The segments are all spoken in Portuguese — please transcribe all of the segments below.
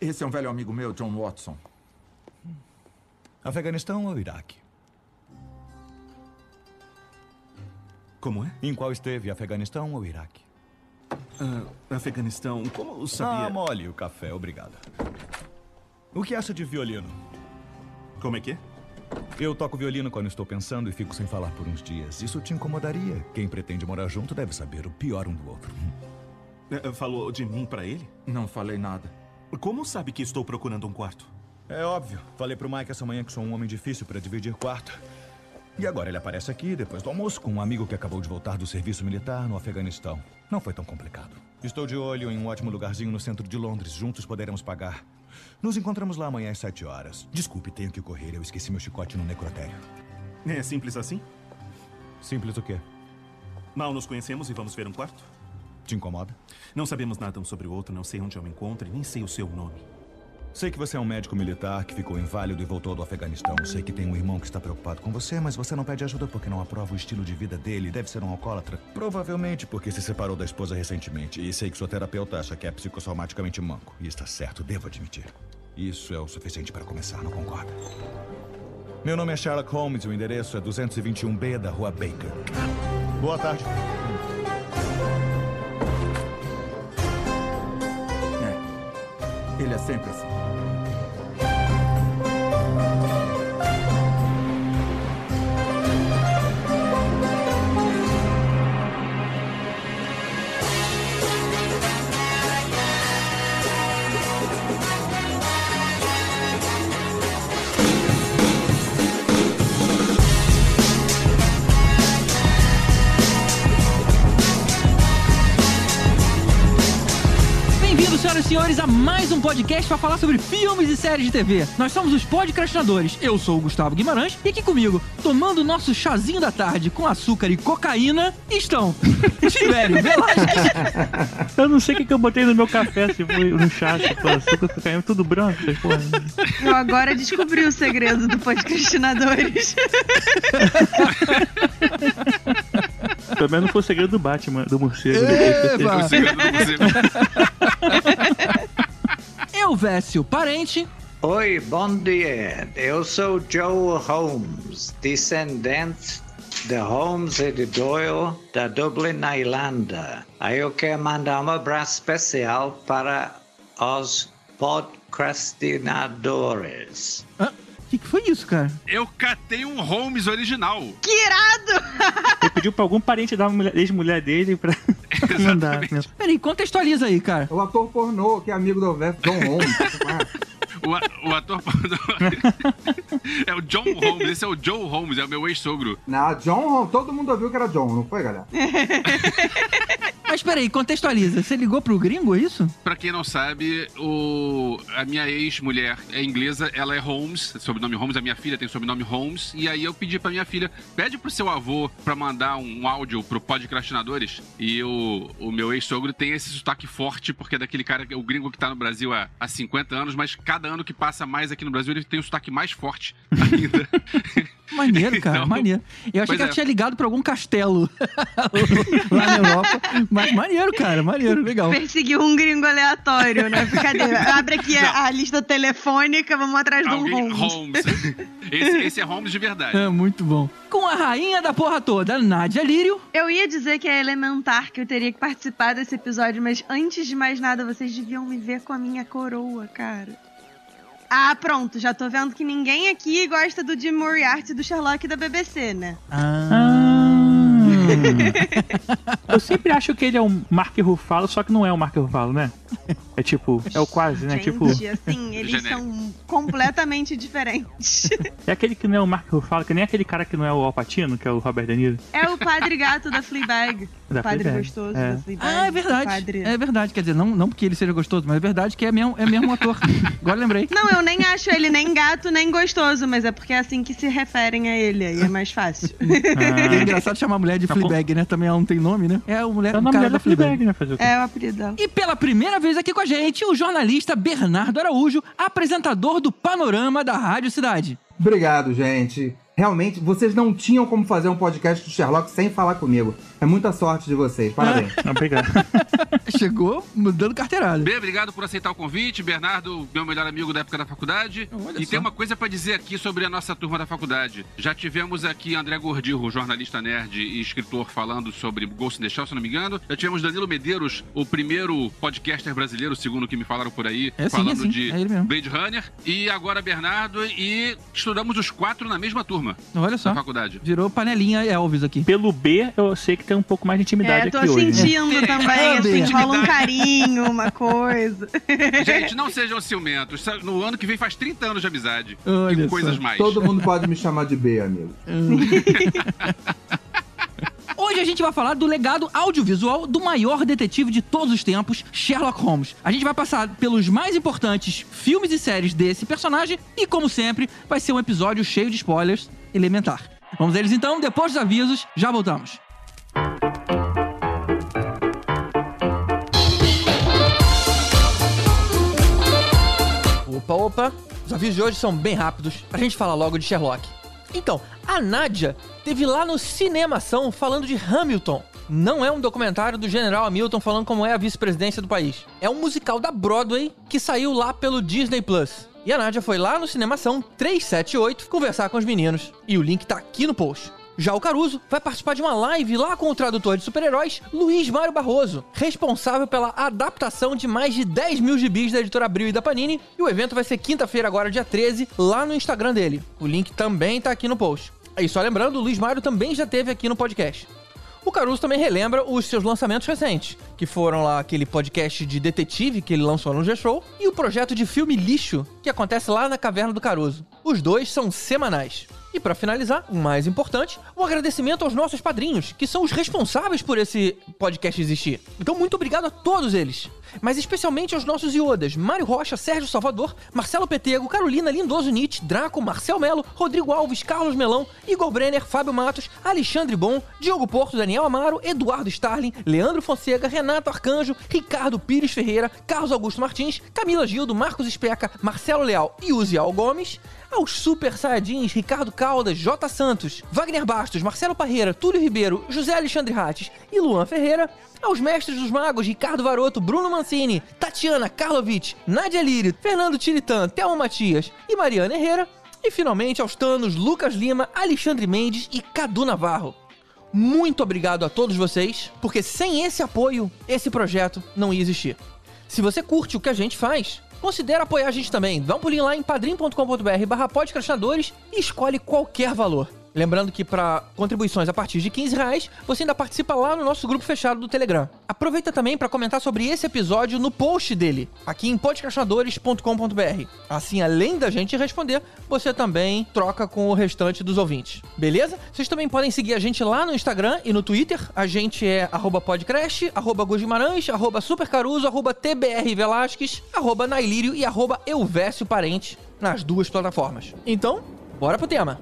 Esse é um velho amigo meu, John Watson. Afeganistão ou Iraque? Como é? Em qual esteve, Afeganistão ou Iraque? Ah, Afeganistão, como sabia? Ah, mole o café, obrigado. O que acha de violino? Como é que é? Eu toco violino quando estou pensando e fico sem falar por uns dias. Isso te incomodaria? Quem pretende morar junto deve saber o pior um do outro. Eh, Falou de mim pra ele? Não falei nada. Como sabe que estou procurando um quarto? É óbvio. Falei pro Mike essa manhã que sou um homem difícil para dividir quarto. E agora ele aparece aqui, depois do almoço, com um amigo que acabou de voltar do serviço militar no Afeganistão. Não foi tão complicado. Estou de olho em um ótimo lugarzinho no centro de Londres. Juntos poderemos pagar. Nos encontramos lá amanhã às sete horas. Desculpe, tenho que correr. Eu esqueci meu chicote no necrotério. É simples assim? Simples o quê? Mal nos conhecemos e vamos ver um quarto? Te incomoda? Não sabemos nada um sobre o outro, não sei onde eu me encontro e nem sei o seu nome. Sei que você é um médico militar que ficou inválido e voltou do Afeganistão. Sei que tem um irmão que está preocupado com você, mas você não pede ajuda porque não aprova o estilo de vida dele. Deve ser um alcoólatra. Provavelmente porque se separou da esposa recentemente. E sei que sua terapeuta acha que é psicossomaticamente manco. E está certo, devo admitir. Isso é o suficiente para começar, não concorda? Meu nome é Sherlock Holmes e o endereço é 221B da Rua Baker. Boa tarde. Ele é sempre assim. Senhoras e senhores, a mais um podcast para falar sobre filmes e séries de TV. Nós somos os podcastinadores. Eu sou o Gustavo Guimarães e aqui comigo, tomando nosso chazinho da tarde com açúcar e cocaína, estão Tibério Velasquez. Eu não sei o que, que eu botei no meu café, se foi no chá, se foi açúcar, caiu tudo branco, porra. Eu agora descobri o segredo do podcastinadores. Pelo menos não foi o segredo do Batman, do morcego. Eba! O segredo do museu. Elvésio Parente. Oi, bom dia. Eu sou Joe Holmes, descendente de Holmes e de Doyle da Dublin, na Irlanda. Aí eu quero mandar um abraço especial para os podcastinadores. O que, que foi isso, cara? Eu catei um Holmes original. Que irado! Ele pediu pra algum parente da mulher- ex-mulher dele pra mandar. Peraí, contextualiza aí, cara. O ator pornô, que é amigo do Alberto, John Holmes. O, o ator. é o John Holmes, esse é o Joe Holmes, é o meu ex-sogro. Não, John Holmes, todo mundo ouviu que era John, não foi, galera? Mas peraí, contextualiza. Você ligou pro gringo, é isso? Pra quem não sabe, o, a minha ex-mulher é inglesa, ela é Holmes, sobrenome Holmes, a minha filha tem sobrenome Holmes, e aí eu pedi pra minha filha, pede pro seu avô pra mandar um áudio pro Podcastinadores, e o, o meu ex-sogro tem esse sotaque forte, porque é daquele cara, o gringo que tá no Brasil há, há 50 anos, mas cada ano que passa mais aqui no Brasil, ele tem um sotaque mais forte ainda. Maneiro, cara, Então, maneiro. Eu achei que ela é. tinha ligado pra algum castelo lá na Europa. Mas maneiro, cara, maneiro, legal. Perseguiu um gringo aleatório, né? Brincadeira. Abre aqui a, a lista telefônica, vamos atrás do Alguém, Holmes. Holmes. esse, esse é Holmes de verdade. É, muito bom. Com a rainha da porra toda, Nádia Lírio. Eu ia dizer que é elementar que eu teria que participar desse episódio, mas antes de mais nada, vocês deviam me ver com a minha coroa, cara. Ah, pronto, já tô vendo que ninguém aqui gosta do Jim Moriarty do Sherlock da BBC, né? Ah. Eu sempre acho que ele é um Mark Ruffalo, só que não é o Mark Ruffalo, né? É tipo, é o quase, né? Gente, Tipo, assim, eles Genérico. são completamente diferentes. é aquele que não é o Mark Ruffalo, que nem aquele cara que não é o Alpatino, que é o Robert De Niro. É o padre gato da Fleabag. Da o padre Fleabag, gostoso é. da Fleabag. Ah, é verdade. padre- É verdade. Quer dizer, não, não porque ele seja gostoso, mas é verdade que é mesmo, é mesmo ator. Agora lembrei. Não, eu nem acho ele nem gato, nem gostoso, mas é porque é assim que se referem a ele, aí é mais fácil. E é engraçado chamar a mulher de. Fleabag, né? Também ela não tem nome, né? É a mulher, É o nome cara da da Fleabag, Fleabag. né? Fazer o quê? É o apelido dela. E pela primeira vez aqui com a gente, o jornalista Bernardo Araújo, apresentador do Panorama da Rádio Cidade. Obrigado, gente. realmente, vocês não tinham como fazer um podcast do Sherlock sem falar comigo. É muita sorte de vocês. Parabéns. Obrigado. Chegou dando carteirada. Bem, obrigado por aceitar o convite. Bernardo, meu melhor amigo da época da faculdade. Olha e só. tem uma coisa pra dizer aqui sobre a nossa turma da faculdade. Já tivemos aqui André Gordirro, jornalista nerd e escritor, falando sobre Ghost in the Shell, se não me engano. Já tivemos Danilo Medeiros, o primeiro podcaster brasileiro, segundo o que me falaram por aí, É sim, falando é sim, de é. Blade Runner. E agora Bernardo, e estudamos os quatro na mesma turma Olha só. da faculdade. Virou panelinha Elvis aqui. Pelo B, eu sei que tem um pouco mais de intimidade É, tô aqui hoje. né? sentindo também, É, assim, rola um carinho, uma coisa. Gente, não sejam ciumentos. No ano que vem faz 30 anos de amizade. Olha e coisas só. mais. Todo mundo pode me chamar de B, amigo. Hoje a gente vai falar do legado audiovisual do maior detetive de todos os tempos, Sherlock Holmes. A gente vai passar pelos mais importantes filmes e séries desse personagem e, como sempre, vai ser um episódio cheio de spoilers elementar. Vamos a eles então, depois dos avisos, já voltamos. Opa, opa. Os avisos de hoje são bem rápidos. A gente fala logo de Sherlock. Então, a Nádia teve lá no Cinemação falando de Hamilton. Não é um documentário do General Hamilton falando como é a vice-presidência do país. É um musical da Broadway que saiu lá pelo Disney Plus. E a Nádia foi lá no Cinemação 378 conversar com os meninos. E o link tá aqui no post. Já o Caruso vai participar de uma live lá com o tradutor de super-heróis, Luiz Mário Barroso, responsável pela adaptação de mais de 10 mil gibis da editora Abril e da Panini. E o evento vai ser quinta-feira, agora, dia 13, lá no Instagram dele. O link também tá aqui no post. E só lembrando, o Luiz Mário também já teve aqui no podcast. O Caruso também relembra os seus lançamentos recentes, que foram lá aquele podcast de detetive que ele lançou no G-Show e o projeto de filme lixo que acontece lá na Caverna do Caruso. Os dois são semanais. E pra finalizar, o mais importante, um agradecimento aos nossos padrinhos, que são os responsáveis por esse podcast existir. Então, muito obrigado a todos eles. Mas especialmente aos nossos iodas, Mário Rocha, Sérgio Salvador, Marcelo Petego, Carolina Lindoso Nietzsche, Draco, Marcel Melo, Rodrigo Alves, Carlos Melão, Igor Brenner, Fábio Matos, Alexandre Bom, Diogo Porto, Daniel Amaro, Eduardo Starling, Leandro Fonseca, Renato Arcanjo, Ricardo Pires Ferreira, Carlos Augusto Martins, Camila Gildo, Marcos Especa, Marcelo Leal e Uzial Gomes, aos Super Saiyajins Ricardo Caldas, J. Santos, Wagner Bastos, Marcelo Parreira, Túlio Ribeiro, José Alexandre Rates e Luan Ferreira, aos Mestres dos Magos Ricardo Varoto, Bruno Mancini, Tatiana Karlovic, Nádia Lírio, Fernando Tiritan, Thelma Matias e Mariana Herrera, e finalmente aos Tanos Lucas Lima, Alexandre Mendes e Cadu Navarro. Muito obrigado a todos vocês, porque sem esse apoio, esse projeto não ia existir. Se você curte o que a gente faz, considere apoiar a gente também. Dá um pulinho lá em padrim.com.br barra e escolhe qualquer valor. Lembrando que para contribuições a partir de 15 reais, você ainda participa lá no nosso grupo fechado do Telegram. Aproveita também para comentar sobre esse episódio no post dele, aqui em podcastinadores.com.br. Assim, além da gente responder, você também troca com o restante dos ouvintes. Beleza? Vocês também podem seguir a gente lá no Instagram e no Twitter. A gente é arroba podcrash, arroba arroba supercaruso, arroba tbrvelasquez, arroba nailírio e arroba nas duas plataformas. Então, bora pro tema.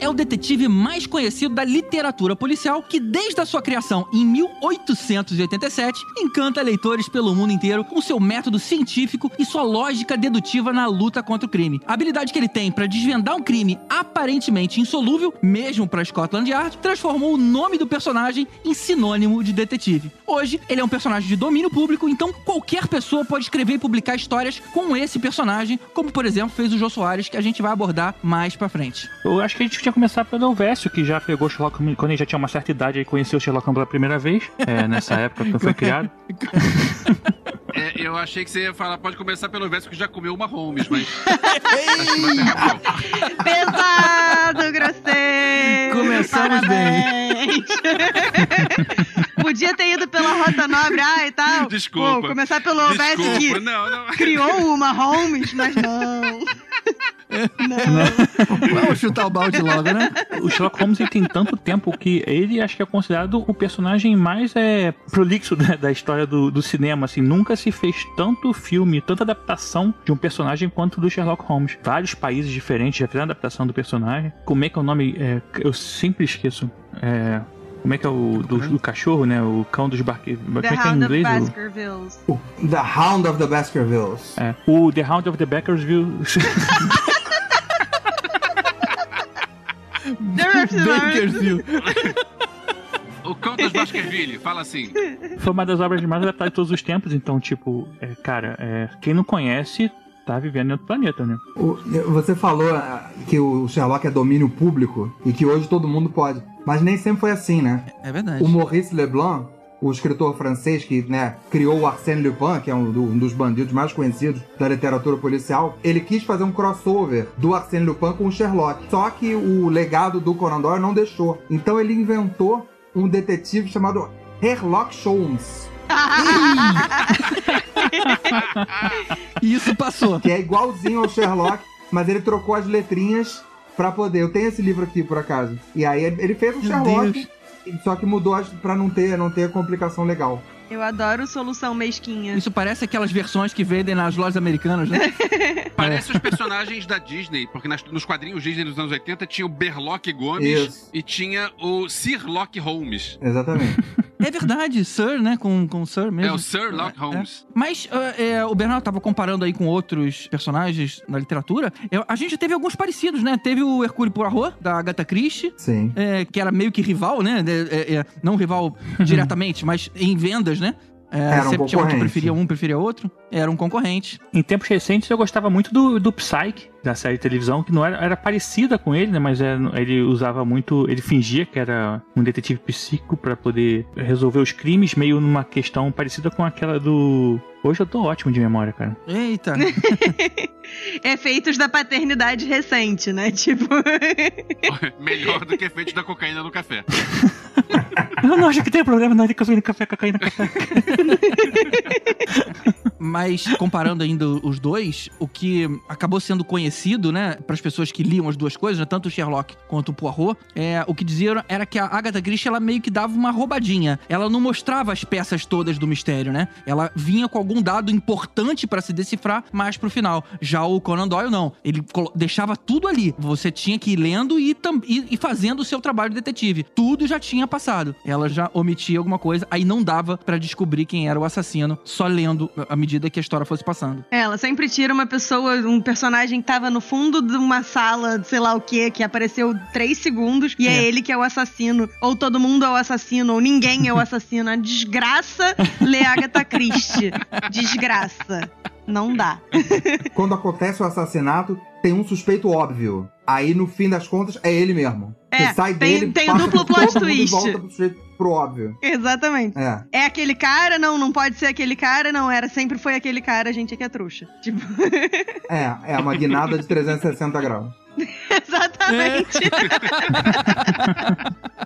É o detetive mais conhecido da literatura policial que, desde a sua criação em 1887, encanta leitores pelo mundo inteiro com seu método científico e sua lógica dedutiva na luta contra o crime. A habilidade que ele tem para desvendar um crime aparentemente insolúvel, mesmo para Scotland Yard, transformou o nome do personagem em sinônimo de detetive. Hoje, ele é um personagem de domínio público, então qualquer pessoa pode escrever e publicar histórias com esse personagem, como por exemplo fez o Jô Soares, que a gente vai abordar mais pra frente. Eu acho que a gente que começar pelo Elvésio, que já pegou Sherlock Holmes quando ele já tinha uma certa idade e conheceu o Sherlock Holmes pela primeira vez, é, nessa época que foi criado. É, eu achei que você ia falar, pode começar pelo verso que já comeu uma Holmes, mas. Pesado, grosseiro! Começamos bem. Podia ter ido pela Rota Nobre, ah, e tal. Desculpa. Pô, começar pelo Desculpa, que não, não. criou uma Holmes, mas não. Vamos chutar o balde logo, né? O Sherlock Holmes ele tem tanto tempo que ele acho que é considerado o personagem mais é, prolixo da, da história do, do cinema. Assim, nunca se fez tanto filme, tanta adaptação de um personagem quanto do Sherlock Holmes. Vários países diferentes já fizeram adaptação do personagem. Como é que é o nome? É, eu sempre esqueço. É, como é que é o do, do cachorro, né? O cão dos barqueiros. Como The é que é em Hound of inglês? o- Baskervilles. O The Hound of the Baskervilles. É, o The Hound of the Bakersville. Bakersfield. O cão dos Baskerville, fala assim. Foi uma das obras mais adaptadas de todos os tempos, então, tipo, é, cara, é, quem não conhece tá vivendo em outro planeta, né? O- você falou ah, que o Sherlock é domínio público e que hoje todo mundo pode. Mas nem sempre foi assim, né? É verdade. O Maurice Leblanc, o escritor francês que né, criou o Arsène Lupin, que é um, do- um dos bandidos mais conhecidos da literatura policial, ele quis fazer um crossover do Arsène Lupin com o Sherlock. Só que o legado do Conan Doyle não deixou. Então ele inventou um detetive chamado Sherlock Holmes. E isso passou. que é igualzinho ao Sherlock, mas ele trocou as letrinhas pra poder. Eu tenho esse livro aqui, por acaso. E aí ele fez um Meu Sherlock, só que mudou pra não ter, não ter complicação legal. Eu adoro solução mesquinha. Isso parece aquelas versões que vendem nas lojas americanas, né? Parece os personagens da Disney, porque nas- nos quadrinhos Disney dos anos 80 tinha o Berlock Gomes Isso. e tinha o Sirlock Holmes. Exatamente. É verdade, Sir, né? Com, com Sir mesmo. É o Sir Lock É. Holmes. Mas ah, é, o Bernardo tava comparando aí com outros personagens na literatura. Eu- a gente já teve alguns parecidos, né? Teve o Hercule Poirot, da Agatha Christie. Sim. é, que era meio que rival, né? É, é, é, não rival diretamente, mas em vendas, né? É, Era um sempre tinha um que concorrente. preferia um, preferia outro. Era um concorrente. Em tempos recentes eu gostava muito do, do Psyche, da série de televisão, que não era, era parecida com ele, né? Mas é- ele usava muito. Ele fingia que era um detetive psíquico pra poder resolver os crimes, meio numa questão parecida com aquela do. Hoje eu tô ótimo de memória, cara. Eita. Efeitos da paternidade recente, né? Tipo. Melhor do que efeito da cocaína no café. Eu não acho que tem problema, não. Ele cocaína, café, cocaína, café. Mas comparando ainda os dois, o que acabou sendo conhecido, né, para as pessoas que liam as duas coisas, né, tanto o Sherlock quanto o Poirot, é, o que diziam era que a Agatha Christie ela meio que dava uma roubadinha. Ela não mostrava as peças todas do mistério, né? Ela vinha com algum dado importante para se decifrar mais pro final. Já o Conan Doyle não, ele deixava tudo ali. Você tinha que ir lendo e, e- fazendo o seu trabalho de detetive. Tudo já tinha passado. Ela já omitia alguma coisa, aí não dava para descobrir quem era o assassino só lendo à medida que a história fosse passando. Ela sempre tira uma pessoa, um personagem que tava no fundo de uma sala, sei lá o que, que apareceu três segundos, e é. É. ele que é o assassino. Ou todo mundo é o assassino, ou ninguém é o assassino. A desgraça lê Agatha Christie. Desgraça. Não dá. Quando acontece o assassinato, tem um suspeito óbvio. Aí, no fim das contas, é ele mesmo. É, Você sai tem- dele, tem o duplo plot twist. Pro, óbvio. Exatamente. É. É aquele cara? Não, não pode ser aquele cara. Não, era. Sempre foi aquele cara, a gente é que é trouxa. Tipo, É, é uma guinada de 360 graus. exatamente.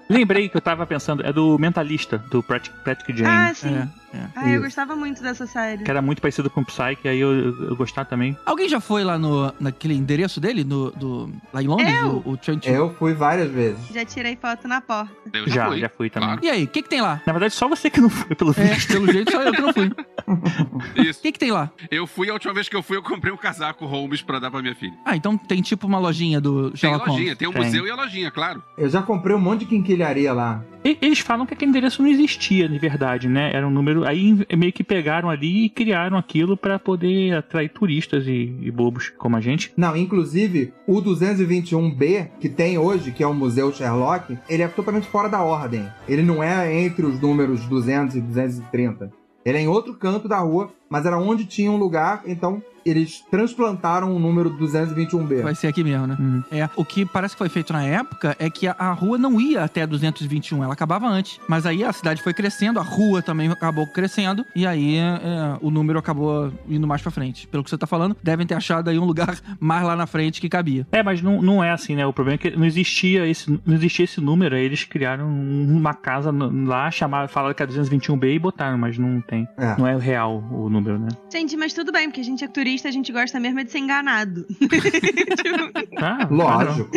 Lembrei que eu tava pensando, é do Mentalista, do Patrick, Jane. Ah, sim. É, é. Ah, eu gostava muito dessa série. Que era muito parecido com o Psyche, aí eu, eu gostava também. Alguém já foi lá no, naquele endereço dele, no, do, lá em Londres, Eu? o, o Trent? Eu fui várias vezes. Já tirei foto na porta. Eu Já, fui. já fui também. Claro. E aí, o que que tem lá? Na verdade, só você que não foi, pelo É, visto. pelo jeito só eu que não fui. O Isso. que que tem lá? Eu fui, a última vez que eu fui, eu comprei um casaco Holmes pra dar pra minha filha. Ah, então tem tipo uma lojinha do Tem Sherlock lojinha, Holmes. tem um Tem. museu e a lojinha, claro. Eu já comprei um monte de quinquilharia lá. E- Eles falam que aquele endereço não existia, de verdade, né? Era um número. Aí meio que pegaram ali e criaram aquilo pra poder atrair turistas e, e bobos como a gente. Não, inclusive, o 221B, que tem hoje, que é o Museu Sherlock, ele é totalmente fora da ordem. Ele não é entre os números 200 e 230. Ele é em outro canto da rua, mas era onde tinha um lugar, então eles transplantaram o número 221B. Vai ser aqui mesmo, né? Uhum. É, o que parece que foi feito na época é que a, a rua não ia até 221, ela acabava antes. Mas aí a cidade foi crescendo, a rua também acabou crescendo, e aí é, o número acabou indo mais pra frente. Pelo que você tá falando, devem ter achado aí um lugar mais lá na frente que cabia. É, mas não, não é assim, né? O problema é que não existia esse, não existia esse número. Aí eles criaram um- uma casa lá, chamaram, falaram que é 221B e botaram, mas não tem. É. Não é real o número, né? Gente, mas tudo bem, porque a gente é turista, a gente gosta mesmo é de ser enganado. Tipo, Ah, Lógico.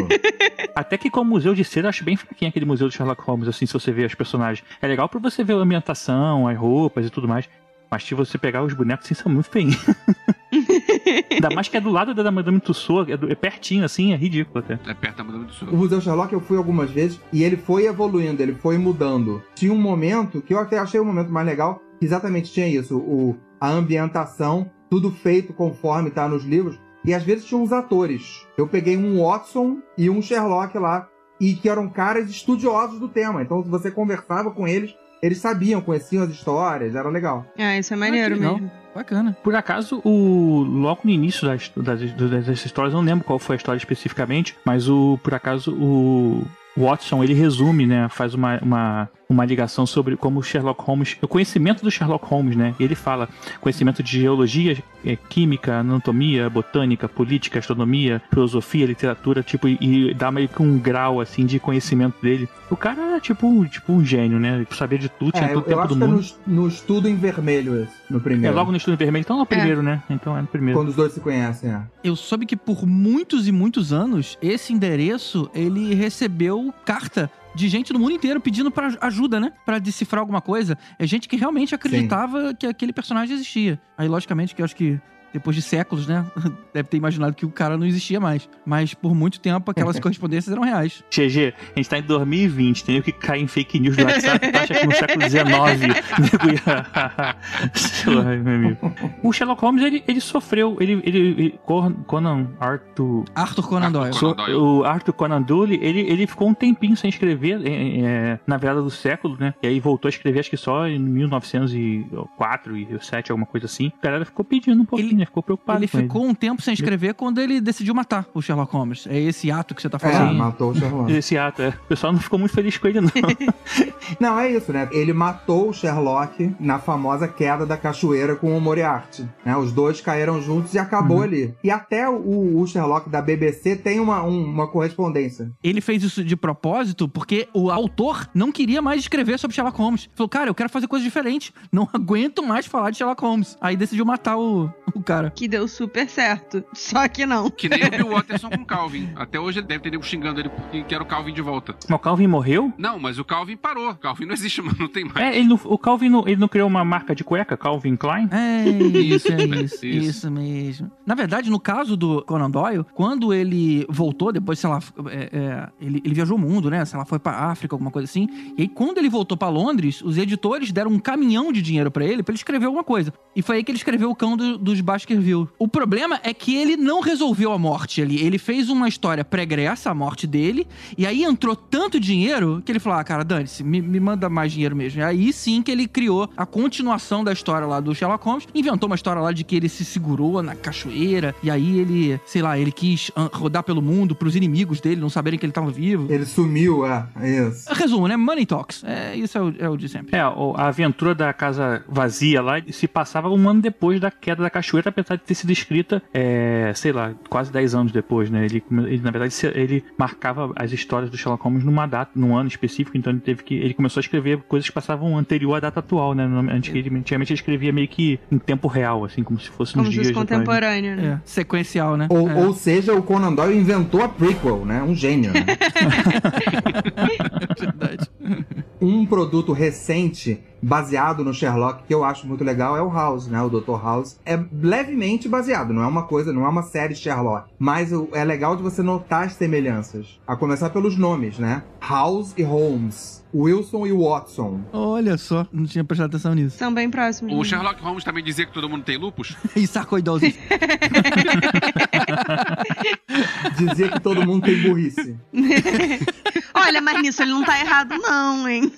Até que como museu de cera, eu acho bem fraquinho aquele museu do Sherlock Holmes, assim, se você ver os personagens. É legal pra você ver a ambientação, as roupas e tudo mais. Mas se você pegar os bonecos, assim, são muito feinhos. Ainda mais que é do lado da Madame Tussauds, é, do- é pertinho, assim, é ridículo até. É perto da Madame do Sul. O Museu Sherlock eu fui algumas vezes e ele foi evoluindo, ele foi mudando. Tinha um momento que eu até achei o momento mais legal, que exatamente tinha isso, o, a ambientação, tudo feito conforme tá nos livros, e às vezes tinha uns atores. Eu peguei um Watson e um Sherlock lá, e que eram caras estudiosos do tema. Então, se você conversava com eles, eles sabiam, conheciam as histórias, era legal. ah, isso é maneiro Ah, mesmo. Bacana. Por acaso, o logo no início das, das, das histórias, eu não lembro qual foi a história especificamente, mas o por acaso o Watson ele resume, né, faz uma, uma, uma ligação sobre como o Sherlock Holmes, o conhecimento do Sherlock Holmes, né? Ele fala conhecimento de geologia, é, química, anatomia, botânica, política, astronomia, filosofia, literatura, tipo, e, dá meio que um grau assim de conhecimento dele. O cara era tipo, um- tipo um gênio, né? Sabia de tudo, tinha É, todo eu, o tempo acho do que é mundo. no, no estudo em vermelho esse, no É primeiro. logo no estudo vermelho, então é o primeiro, né? Então é no primeiro. Quando os dois se conhecem, é. Eu soube que por muitos e muitos anos, esse endereço, ele recebeu carta de gente do mundo inteiro pedindo pra ajuda, né? Pra decifrar alguma coisa. É gente que realmente acreditava que aquele personagem existia. Aí, logicamente, que eu acho que depois de séculos, né? Deve ter imaginado que o cara não existia mais. Mas por muito tempo, aquelas correspondências eram reais. GG, a gente tá em 2020, tem que cair em fake news do WhatsApp. Acha que no século XIX, lá, meu amigo. O Sherlock Holmes, ele, ele sofreu. Ele, ele, ele- Conan Arthur. Arthur Conan Doyle. Arthur So- Conan Doyle. o Arthur Conan Doyle, ele, ele ficou um tempinho sem escrever é, é, na virada do século, né? E aí voltou a escrever, acho que só em 1904 e 2007, alguma coisa assim. A galera ficou pedindo um pouquinho, Ele- né? Ficou preocupado Ele com ficou um tempo sem escrever quando ele decidiu matar o Sherlock Holmes. É esse ato que você tá É, falando. matou o Sherlock. Esse ato, é. O pessoal não ficou muito feliz com ele, não. Não, é isso, né? Ele matou o Sherlock na famosa queda da cachoeira com o Moriarty. Né? Os dois caíram juntos e acabou ali. E até o, o Sherlock da BBC tem uma, um- uma correspondência. Ele fez isso de propósito porque o autor não queria mais escrever sobre Sherlock Holmes. Falou, cara, eu quero fazer coisa diferente. Não aguento mais falar de Sherlock Holmes. Aí decidiu matar o, o cara. Que deu super certo. Só que não. Que nem o Bill Watterson com o Calvin. Até hoje ele deve ter nego xingando ele porque quer o Calvin de volta. Mas o Calvin morreu? Não, mas o Calvin parou. O Calvin não existe, mano. Não tem mais. É, ele não- o Calvin não, ele não criou uma marca de cueca, Calvin Klein? É isso, é Isso. isso, isso mesmo. Na verdade, no caso do Conan Doyle, quando ele voltou, depois, sei lá, é, é, ele, ele viajou o mundo, né? Sei lá, foi pra África, alguma coisa assim. E aí, quando ele voltou pra Londres, os editores deram um caminhão de dinheiro pra ele pra ele escrever alguma coisa. E foi aí que ele escreveu o Cão do- dos Baskerville. O problema é que ele não resolveu a morte ali. Ele fez uma história pregressa, a morte dele, e aí entrou tanto dinheiro que ele falou: ah, cara, dane-se, me, me manda mais dinheiro mesmo. E aí sim que ele criou a continuação da história lá do Sherlock Holmes, inventou uma história lá de que ele se segurou na cachoeira, e aí ele, sei lá, ele quis ah, rodar pelo mundo pros inimigos dele não saberem que ele tava vivo. Ele sumiu, é. é Isso. Resumo, né? Money Talks. É, isso é o, é o de sempre. É, a aventura da casa vazia lá se passava um ano depois da queda da cachoeira, apesar de ter sido escrita, é, sei lá, quase 10 anos depois, né? Ele, ele, na verdade, ele marcava as histórias do Sherlock Holmes numa data, num ano específico, então ele teve que. Ele começou a escrever coisas que passavam anterior à data atual, né? Antes que ele, antigamente ele escrevia meio que em tempo real, assim, como se fosse Como nos dias né? contemporâneo, né? É, sequencial, né? Ou, É. ou seja, o Conan Doyle inventou a prequel, né? Um gênio, né? Verdade. Um produto recente baseado no Sherlock que eu acho muito legal é o House, né? O Dr. House é levemente baseado, não é uma coisa, não é uma série Sherlock, mas é legal de você notar as semelhanças. A começar pelos nomes, né? House e Holmes, Wilson e Watson. Olha só, não tinha prestado atenção nisso. São bem próximos. O né? Sherlock Holmes também dizia que todo mundo tem lupus? E sarcoidose. Dizia que todo mundo tem burrice. Olha, mas nisso ele não tá errado, não, hein?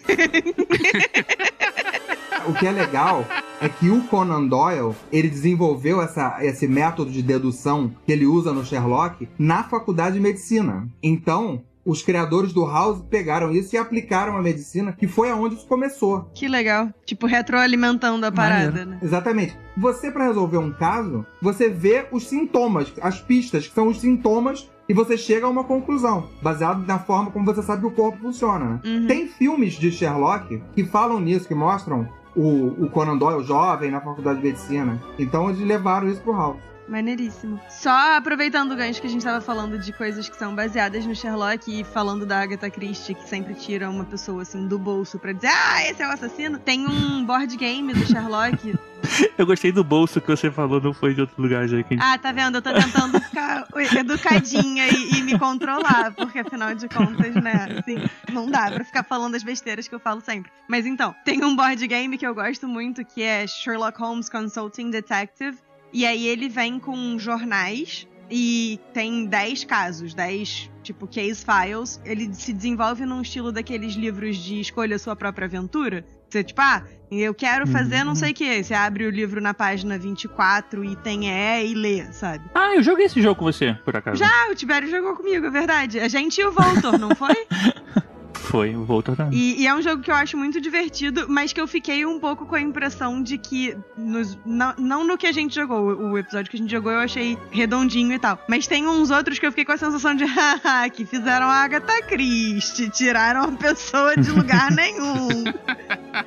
o que é legal é que o Conan Doyle, ele desenvolveu essa, esse método de dedução que ele usa no Sherlock na faculdade de medicina. Então, os criadores do House pegaram isso e aplicaram a medicina, que foi aonde isso começou. Que legal. Tipo, retroalimentando a parada, Maneiro. né? Exatamente. Você, para resolver um caso, você vê os sintomas, as pistas, que são os sintomas, e você chega a uma conclusão, baseado na forma como você sabe que o corpo funciona. né? Uhum. Tem filmes de Sherlock que falam nisso, que mostram o, o Conan Doyle jovem na faculdade de medicina. Então eles levaram isso pro House. Maneiríssimo. Só aproveitando o gancho que a gente tava falando de coisas que são baseadas no Sherlock e falando da Agatha Christie, que sempre tira uma pessoa assim do bolso pra dizer, ah, esse é o assassino. Tem um board game do Sherlock. Eu gostei do bolso que você falou, não foi de outro lugar. Que... ah, tá vendo? Eu tô tentando ficar educadinha e, e me controlar, porque afinal de contas, né, assim, não dá pra ficar falando as besteiras que eu falo sempre. Mas então, tem um board game que eu gosto muito que é Sherlock Holmes Consulting Detective. E aí ele vem com jornais e tem 10 casos, 10, tipo, case files. Ele se desenvolve num estilo daqueles livros de escolha sua própria aventura. Você, tipo, ah, eu quero fazer não sei o que. Você abre o livro na página 24 e tem é e lê, sabe? Ah, eu joguei esse jogo com você, por acaso. Já, o Tibério jogou comigo, é verdade. A gente e o Voltor, não foi? Foi, o Voltor também. E, e é um jogo que eu acho muito divertido, mas que eu fiquei um pouco com a impressão de que. Nos, não, não no que a gente jogou, o episódio que a gente jogou eu achei redondinho e tal. Mas tem uns outros que eu fiquei com a sensação de, haha, que fizeram a Agatha Christie, tiraram a pessoa de lugar nenhum.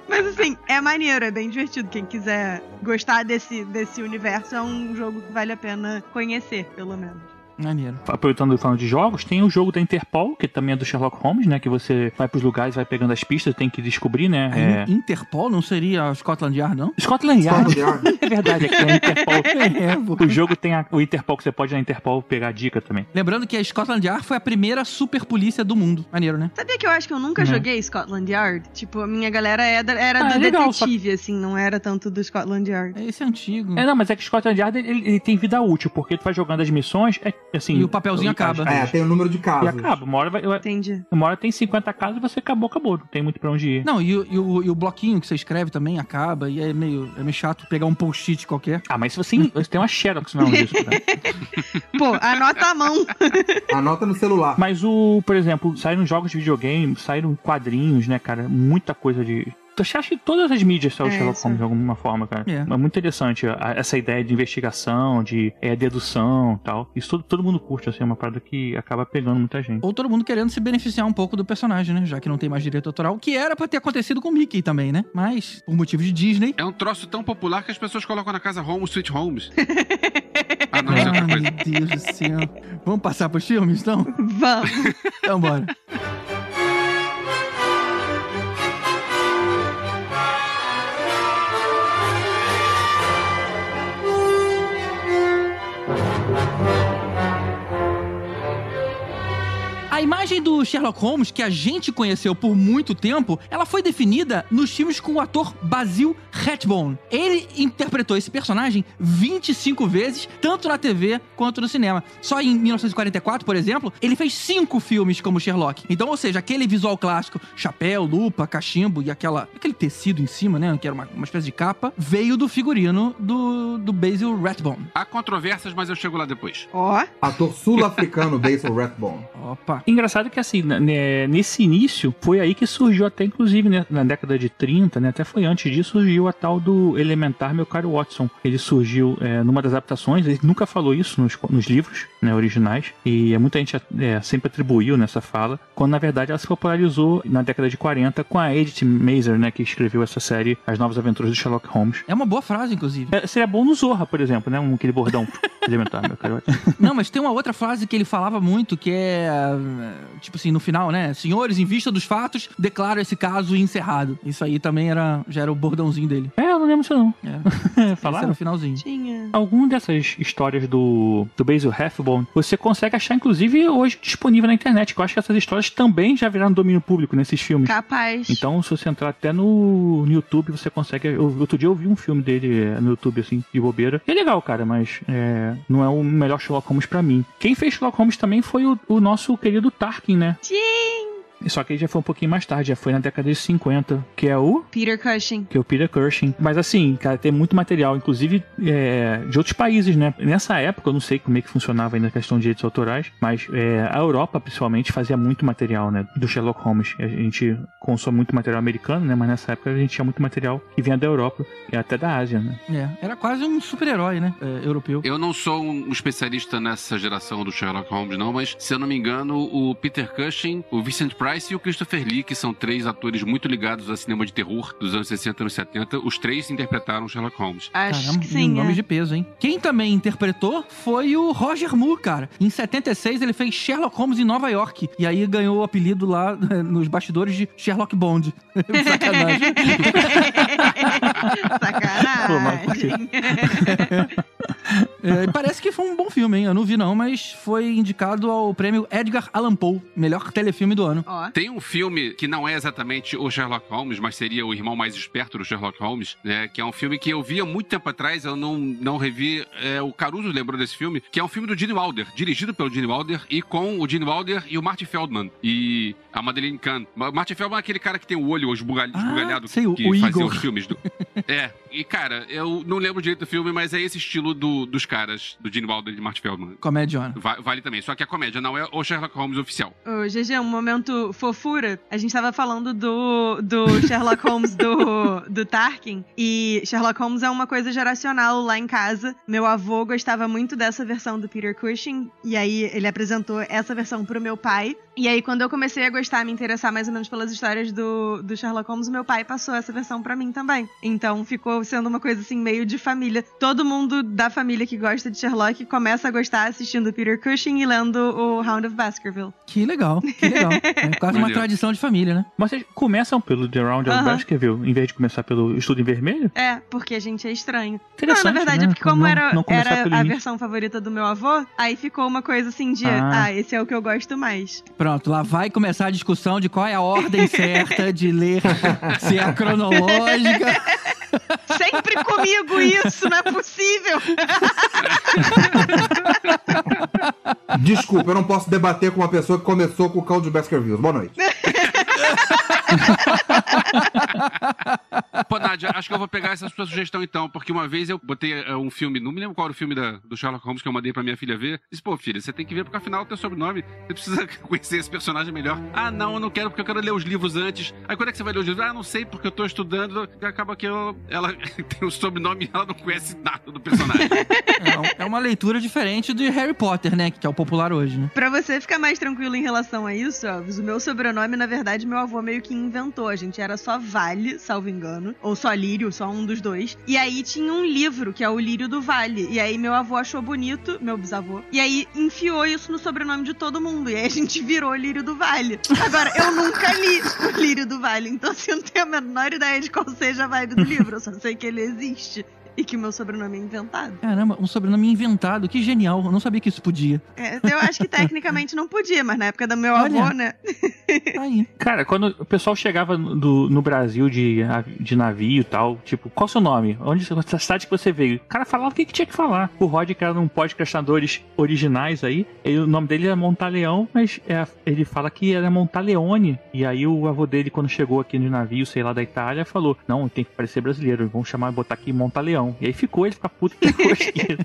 Mas assim, é maneiro, é bem divertido. Quem quiser gostar desse, desse universo, é um jogo que vale a pena conhecer, pelo menos. Maneiro. Aproveitando falando de jogos, tem o jogo da Interpol, que também é do Sherlock Holmes, né? Que você vai pros lugares, vai pegando as pistas, tem que descobrir, né? É... In- Interpol não seria a Scotland Yard, não? Scotland Yard. Scotland Yard. É verdade, é que a Interpol. É, pô. O jogo tem a- o Interpol que você pode na Interpol pegar a dica também. Lembrando que a Scotland Yard foi a primeira super polícia do mundo. Maneiro, né? Sabia que eu acho que eu nunca Né? joguei Scotland Yard? Tipo, a minha galera era, era Ah, do é legal, só- detetive, assim, não era tanto do Scotland Yard. Esse é antigo. É, não, mas é que Scotland Yard ele, ele tem vida útil, porque tu vai jogando as missões, é assim. E o papelzinho acaba. É, tem o número de E casos. acaba. Uma hora, vai, Entendi. uma hora tem 50 casos e você acabou, acabou. Não tem muito pra onde ir. Não, e, o- e o, e o bloquinho que você escreve também acaba, e é meio, é meio chato pegar um post-it qualquer. Ah, mas se você, você tem uma Xerox não disso, né? Pô, anota a mão. Anota no celular. Mas o, por exemplo, saíram jogos de videogame, saíram quadrinhos, né, cara? Muita coisa de. Tu acha que todas as mídias saiu É, Sherlock isso. Holmes de alguma forma, cara. É. muito interessante a- essa ideia de investigação, de é, dedução e tal. Isso todo, todo mundo curte, assim, é uma parada que acaba pegando muita gente. Ou todo mundo querendo se beneficiar um pouco do personagem, né? Já que não tem mais direito autoral, que era pra ter acontecido com o Mickey também, né? Mas, por motivo de Disney. É um troço tão popular que as pessoas colocam na casa Home Sweet Homes. ah, não, é Ai, meu Deus do céu. Vamos passar pros filmes, então? Vamos. Então bora. A imagem do Sherlock Holmes, que a gente conheceu por muito tempo, ela foi definida nos filmes com o ator Basil Rathbone. Ele interpretou esse personagem 25 vezes, tanto na TV quanto no cinema. Só em 1944, por exemplo, ele fez cinco filmes como Sherlock. Então, ou seja, aquele visual clássico, chapéu, lupa, cachimbo e aquela, aquele tecido em cima, né, que era uma, uma espécie de capa, veio do figurino do, do Basil Rathbone. Há controvérsias, mas eu chego lá depois. Ó, Ator sul-africano Basil Rathbone. Opa. Engraçado que, assim, né, nesse início, foi aí que surgiu até, inclusive, né, na década de 30, né, até foi antes disso, surgiu a tal do Elementar Meu Caro Watson. Ele surgiu é, numa das adaptações, ele nunca falou isso nos, nos livros né, originais, e muita gente é, sempre atribuiu nessa fala, quando na verdade ela se popularizou na década de 40 com a Edith Mazer, né, que escreveu essa série As Novas Aventuras do Sherlock Holmes. É uma boa frase, inclusive. É, seria bom no Zorra, por exemplo, né, um, aquele bordão Elementar Meu Caro Watson. Não, mas tem uma outra frase que ele falava muito, que é, tipo assim, no final, né? Senhores, em vista dos fatos, declaro esse caso encerrado. Isso aí também era, já era o bordãozinho dele. É, eu não lembro isso não. É. Esse era Falaram? o finalzinho. tinha. Algum dessas histórias do, do Basil Rathbone, você consegue achar, inclusive, hoje disponível na internet. que Eu acho que essas histórias também já viraram domínio público nesses filmes. Capaz. Então, se você entrar até no, no YouTube, você consegue. Eu, outro dia eu vi um filme dele é, no YouTube, assim, de bobeira. E é legal, cara, mas é, não é o melhor Sherlock Holmes pra mim. Quem fez Sherlock Holmes também foi o, o nosso querido Tarkin, né? Sim. Só que ele já foi um pouquinho mais tarde, já foi na década de 50, que é o Peter Cushing. que é o Peter Cushing. Mas assim, cara, tem muito material, inclusive é, de outros países, né? Nessa época, eu não sei como é que funcionava ainda a questão de direitos autorais, mas é, a Europa, principalmente, fazia muito material, né? Do Sherlock Holmes. A gente consome muito material americano, né? Mas nessa época a gente tinha muito material que vinha da Europa e até da Ásia, né? É, era quase um super-herói, né? É, europeu. Eu não sou um especialista nessa geração do Sherlock Holmes, não, mas se eu não me engano, o Peter Cushing, o Vincent Price e o Christopher Lee, que são três atores muito ligados ao cinema de terror dos anos 60 e anos 70, os três interpretaram Sherlock Holmes. Acho Caramba, que sim. nome é. de peso, hein? Quem também interpretou foi o Roger Moore, cara. Em 76, ele fez Sherlock Holmes em Nova York. E aí ganhou o apelido lá eh, nos bastidores de Sherlock Bond. Sacanagem. Pô, mas por quê? Sacanagem. É, parece que foi um bom filme, hein? Eu não vi não, mas foi indicado ao prêmio Edgar Allan Poe, melhor telefilme do ano. Ó. Tem um filme que não é exatamente o Sherlock Holmes, mas seria o irmão mais esperto do Sherlock Holmes, né? Que é um filme que eu vi há muito tempo atrás, eu não, não revi. É, o Caruso lembrou desse filme, que é um filme do Gene Wilder, dirigido pelo Gene Wilder e com o Gene Wilder e o Marty Feldman e a Madeleine Kahn. Ma- Marty Feldman é aquele cara que tem o olho Ah, esbugalhado sei, o- que o fazia Igor. os filmes do. É, e cara, eu não lembro direito do filme, mas é esse estilo do- dos caras, do Gene Wilder e de Marty Feldman. Comédia. Va- Vale também, só que a comédia não é o Sherlock Holmes oficial. Ô, GG, um momento fofura. A gente tava falando do, do Sherlock Holmes do, do Tarkin. E Sherlock Holmes é uma coisa geracional lá em casa. Meu avô gostava muito dessa versão do Peter Cushing. E aí ele apresentou essa versão pro meu pai. E aí, quando eu comecei a gostar, me interessar mais ou menos pelas histórias do, do Sherlock Holmes, o meu pai passou essa versão pra mim também. Então ficou sendo uma coisa assim, meio de família. Todo mundo da família que gosta de Sherlock começa a gostar assistindo Peter Cushing e lendo o Hound of Baskerville. Que legal, que legal. É quase uma tradição de família, né? Mas vocês começam pelo The Round of Aham. Baskerville, em vez de começar pelo Estudo em Vermelho? É, porque a gente é estranho. Não, na verdade né? é porque como Não- era, não era a versão favorita do meu avô, aí ficou uma coisa assim de, Ah. ah, esse é o que eu gosto mais. Pronto, lá vai começar a discussão de qual é a ordem certa de ler, se é a cronológica. Sempre comigo isso, não é possível. Desculpa, eu não posso debater com uma pessoa que começou com o Cão de Baskervilles. Boa noite. Pô, Nádia, acho que eu vou pegar essa sua sugestão então, porque uma vez eu botei eh, um filme, não me lembro qual era o filme da- do Sherlock Holmes que eu mandei pra minha filha ver. Disse, pô, filha, você tem que ver porque afinal o teu sobrenome, você precisa conhecer esse personagem melhor. Ah, não, eu não quero porque eu quero ler os livros antes. Aí quando é que você vai ler os livros? Ah, não sei porque eu tô estudando. E acaba que eu- ela tem o sobrenome e ela não conhece nada do personagem. É É uma leitura diferente de Harry Potter, né? Que é o popular hoje, né? Pra você ficar mais tranquilo em relação a isso, Elvis, o meu sobrenome, na verdade, meu avô meio que inventou. A gente era só Vale, salvo engano. Ou só Lírio, só um dos dois. E aí tinha um livro, que é o Lírio do Vale. E aí meu avô achou bonito, meu bisavô. E aí enfiou isso no sobrenome de todo mundo. E aí a gente virou Lírio do Vale. Agora, eu nunca li o Lírio do Vale, então assim, eu não tenho a menor ideia de qual seja a vibe do livro. Eu só sei que ele existe. E que o meu sobrenome é inventado. Caramba, um sobrenome inventado, que genial. Eu não sabia que isso podia. É, eu acho que tecnicamente não podia, mas na época do meu Olha. avô, né? Tá aí. Cara, quando o pessoal chegava no, do- no Brasil de, de navio e tal, tipo, qual o seu nome? Onde a cidade que você veio? O cara falava o que, que tinha que falar. O Rod, que era um podcastadores originais aí, ele- o nome dele é Montaleão, mas é- ele fala que era Montaleone. E aí o avô dele, quando chegou aqui no navio, sei lá, da Itália, falou: Não, tem que parecer brasileiro, vamos chamar, botar aqui Montaleão. E aí ficou, ele fica puto que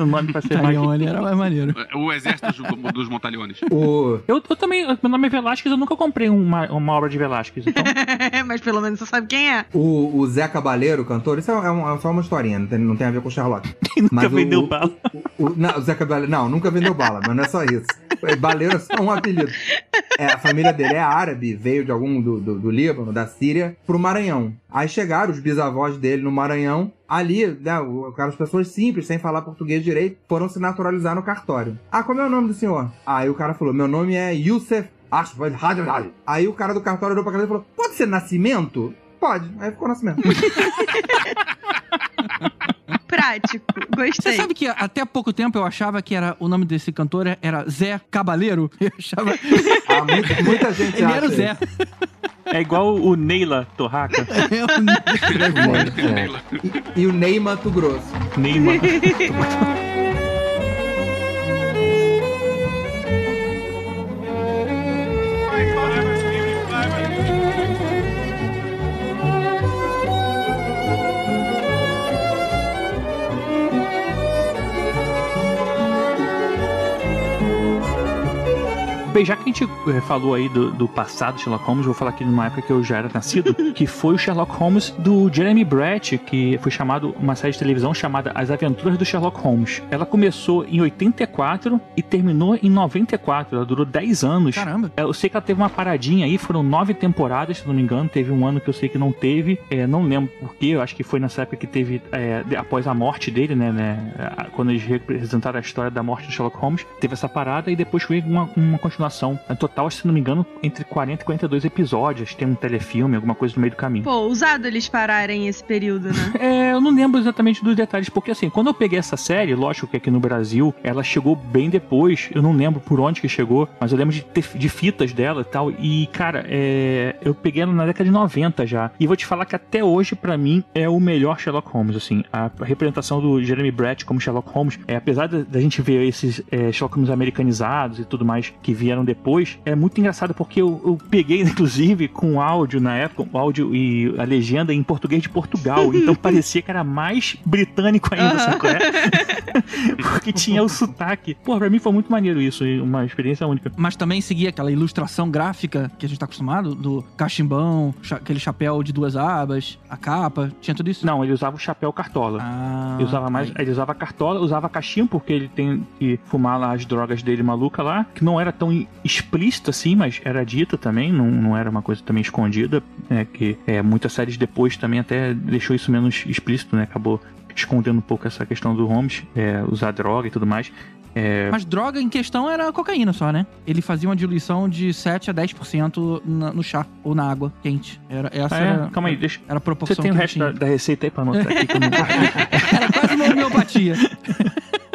o nome pra ser mais. Talion, ele era mais maneiro. o exército dos, dos Montaleones. O... Eu, eu também, meu nome é Velasquez, eu nunca comprei uma, uma obra de Velasquez, então. mas pelo menos você sabe quem é. O, o Zé Cabaleiro, o cantor, isso é, é um- é só uma historinha, não tem, não tem a ver com o Sherlock. nunca Mas o- vendeu o- bala. O, não, o Zé Cabaleiro, não, nunca vendeu bala, mas não é só isso. Baleiro é só um apelido. É, a família dele é árabe, veio de algum do, do, do Líbano, da Síria, pro Maranhão. Aí chegaram os bisavós dele no Maranhão. Ali, né, aquelas pessoas simples, sem falar português direito, foram se naturalizar no cartório. Ah, como é o nome do senhor? Aí o cara falou: meu nome é Youssef Ashford Hadjad. Aí o cara do cartório olhou pra casa e falou: pode ser Nascimento? Pode. Aí ficou Nascimento. Prático. Você Gostei. sabe que até há pouco tempo eu achava que era, o nome desse cantor era Zé Cabaleiro? Eu achava. Ah, muita, muita gente Ele acha era o. Zé. É igual o Neila Torraca. É o- É. E, e o Ney Mato Grosso. Neymar. Bem, já que a gente eh, falou aí do, do passado de Sherlock Holmes, vou falar aqui numa época que eu já era nascido, que foi o Sherlock Holmes do Jeremy Brett, que foi chamado uma série de televisão chamada As Aventuras do Sherlock Holmes. Ela começou em 84 e terminou em 94. Ela durou 10 anos. Caramba. Eu sei que ela teve uma paradinha aí, foram nove temporadas, se não me engano. Teve um ano que eu sei que não teve. É, não lembro porquê, eu acho que foi nessa época que teve, é, após a morte dele, né, né? Quando eles representaram a história da morte do Sherlock Holmes, teve essa parada e depois foi uma, uma continuação. No total, se não me engano, entre 40 e 42 episódios. Tem um telefilme, alguma coisa no meio do caminho. Pô, ousado eles pararem esse período, né? É, eu não lembro exatamente dos detalhes, porque assim, quando eu peguei essa série, lógico que aqui no Brasil, ela chegou bem depois, eu não lembro por onde que chegou, mas eu lembro de, ter, de fitas dela e tal, e cara, é, eu peguei ela na década de 90 já, e vou te falar que até hoje, pra mim, é o melhor Sherlock Holmes, assim, a representação do Jeremy Brett como Sherlock Holmes, é, apesar da, gente ver esses é, Sherlock Holmes americanizados e tudo mais que vieram depois, é muito engraçado porque eu, eu peguei, inclusive, com áudio na época, o áudio e a legenda em português de Portugal, então parecia que era mais britânico ainda, Aham. sabe é? porque tinha o sotaque. Pô, pra mim foi muito maneiro isso, uma experiência única. Mas também seguia aquela ilustração gráfica que a gente tá acostumado, do cachimbão, cha- aquele chapéu de duas abas, a capa, tinha tudo isso? Não, ele usava o chapéu cartola. Ah, Ele usava mais, aí. ele usava cartola, usava cachimbo, porque ele tem que fumar lá as drogas dele maluca lá, que não era tão explícito assim, mas era dita também, não, não era uma coisa também escondida, né, que é, muitas séries depois também até deixou isso menos explícito, né, acabou escondendo um pouco essa questão do Holmes, é, usar droga e tudo mais. É, Mas droga em questão era cocaína só, né? Ele fazia uma diluição de 7 a 10% na- no chá ou na água quente. Era, essa ah, é? era, calma aí, deixa. era a proporção Você tem o resto da, da receita aí pra anotar aqui não... Era quase uma homeopatia.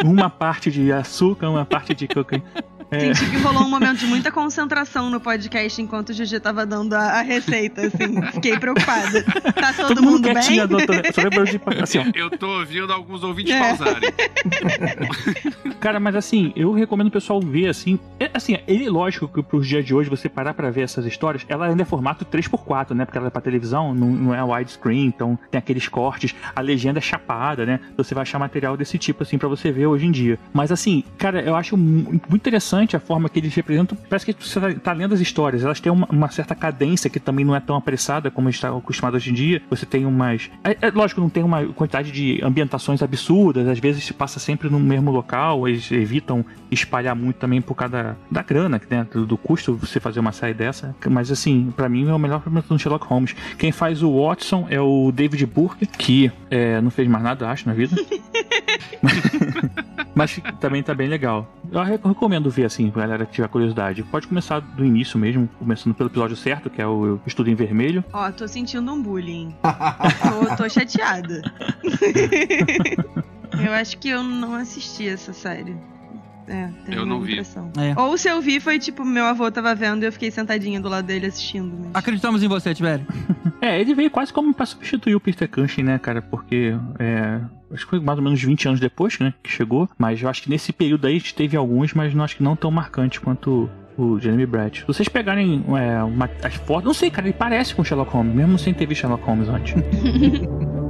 uma parte de açúcar, uma parte de cocaína. É, Senti que rolou um momento de muita concentração no podcast enquanto o GG tava dando a, a receita, assim. Fiquei preocupada. Tá todo, todo mundo mundo bem? doutora. De assim, ó. Eu tô ouvindo alguns ouvintes É. pausarem. Cara, mas assim, eu recomendo o pessoal ver assim. É, assim, ele, lógico que pros dias de hoje, você parar pra ver essas histórias, ela ainda é formato 3x4, né? Porque ela é pra televisão, não, não é widescreen, então tem aqueles cortes, a legenda é chapada, né? Você vai achar material desse tipo, assim, pra você ver hoje em dia. Mas assim, cara, eu acho mu- muito interessante a forma que eles representam. Parece que você tá- tá lendo as histórias. Elas têm uma, uma certa cadência que também não é tão apressada como a gente está acostumado hoje em dia. Você tem umas. É, é lógico, não tem uma quantidade de ambientações absurdas. Às vezes se passa sempre no mesmo local. Eles evitam espalhar muito também por causa da, da grana, né? Do, do custo você fazer uma série dessa. Mas assim, pra mim é o melhor do Sherlock Holmes. Quem faz o Watson é o David Burke, que é, não fez mais nada, acho, na vida. Mas também tá bem legal. Eu re- recomendo ver assim, pra galera que tiver curiosidade. Pode começar do início mesmo, começando pelo episódio certo, que é o Estudo em Vermelho. Ó, tô sentindo um bullying. tô, tô chateada. eu acho que eu não assisti essa série. É, Eu não vi. impressão. É. Ou se eu vi, foi tipo, meu avô tava vendo e eu fiquei sentadinha do lado dele assistindo. Mas... Acreditamos em você, Tibério. É, ele veio quase como pra substituir o Peter Cushing, né, cara? Porque é, acho que foi mais ou menos 20 anos depois, né, que chegou. Mas eu acho que nesse período aí a gente teve alguns, mas não acho que não tão marcantes quanto o Jeremy Brett. Se vocês pegarem é, uma- as fotos, não sei, cara, ele parece com Sherlock Holmes, mesmo sem ter visto Sherlock Holmes antes.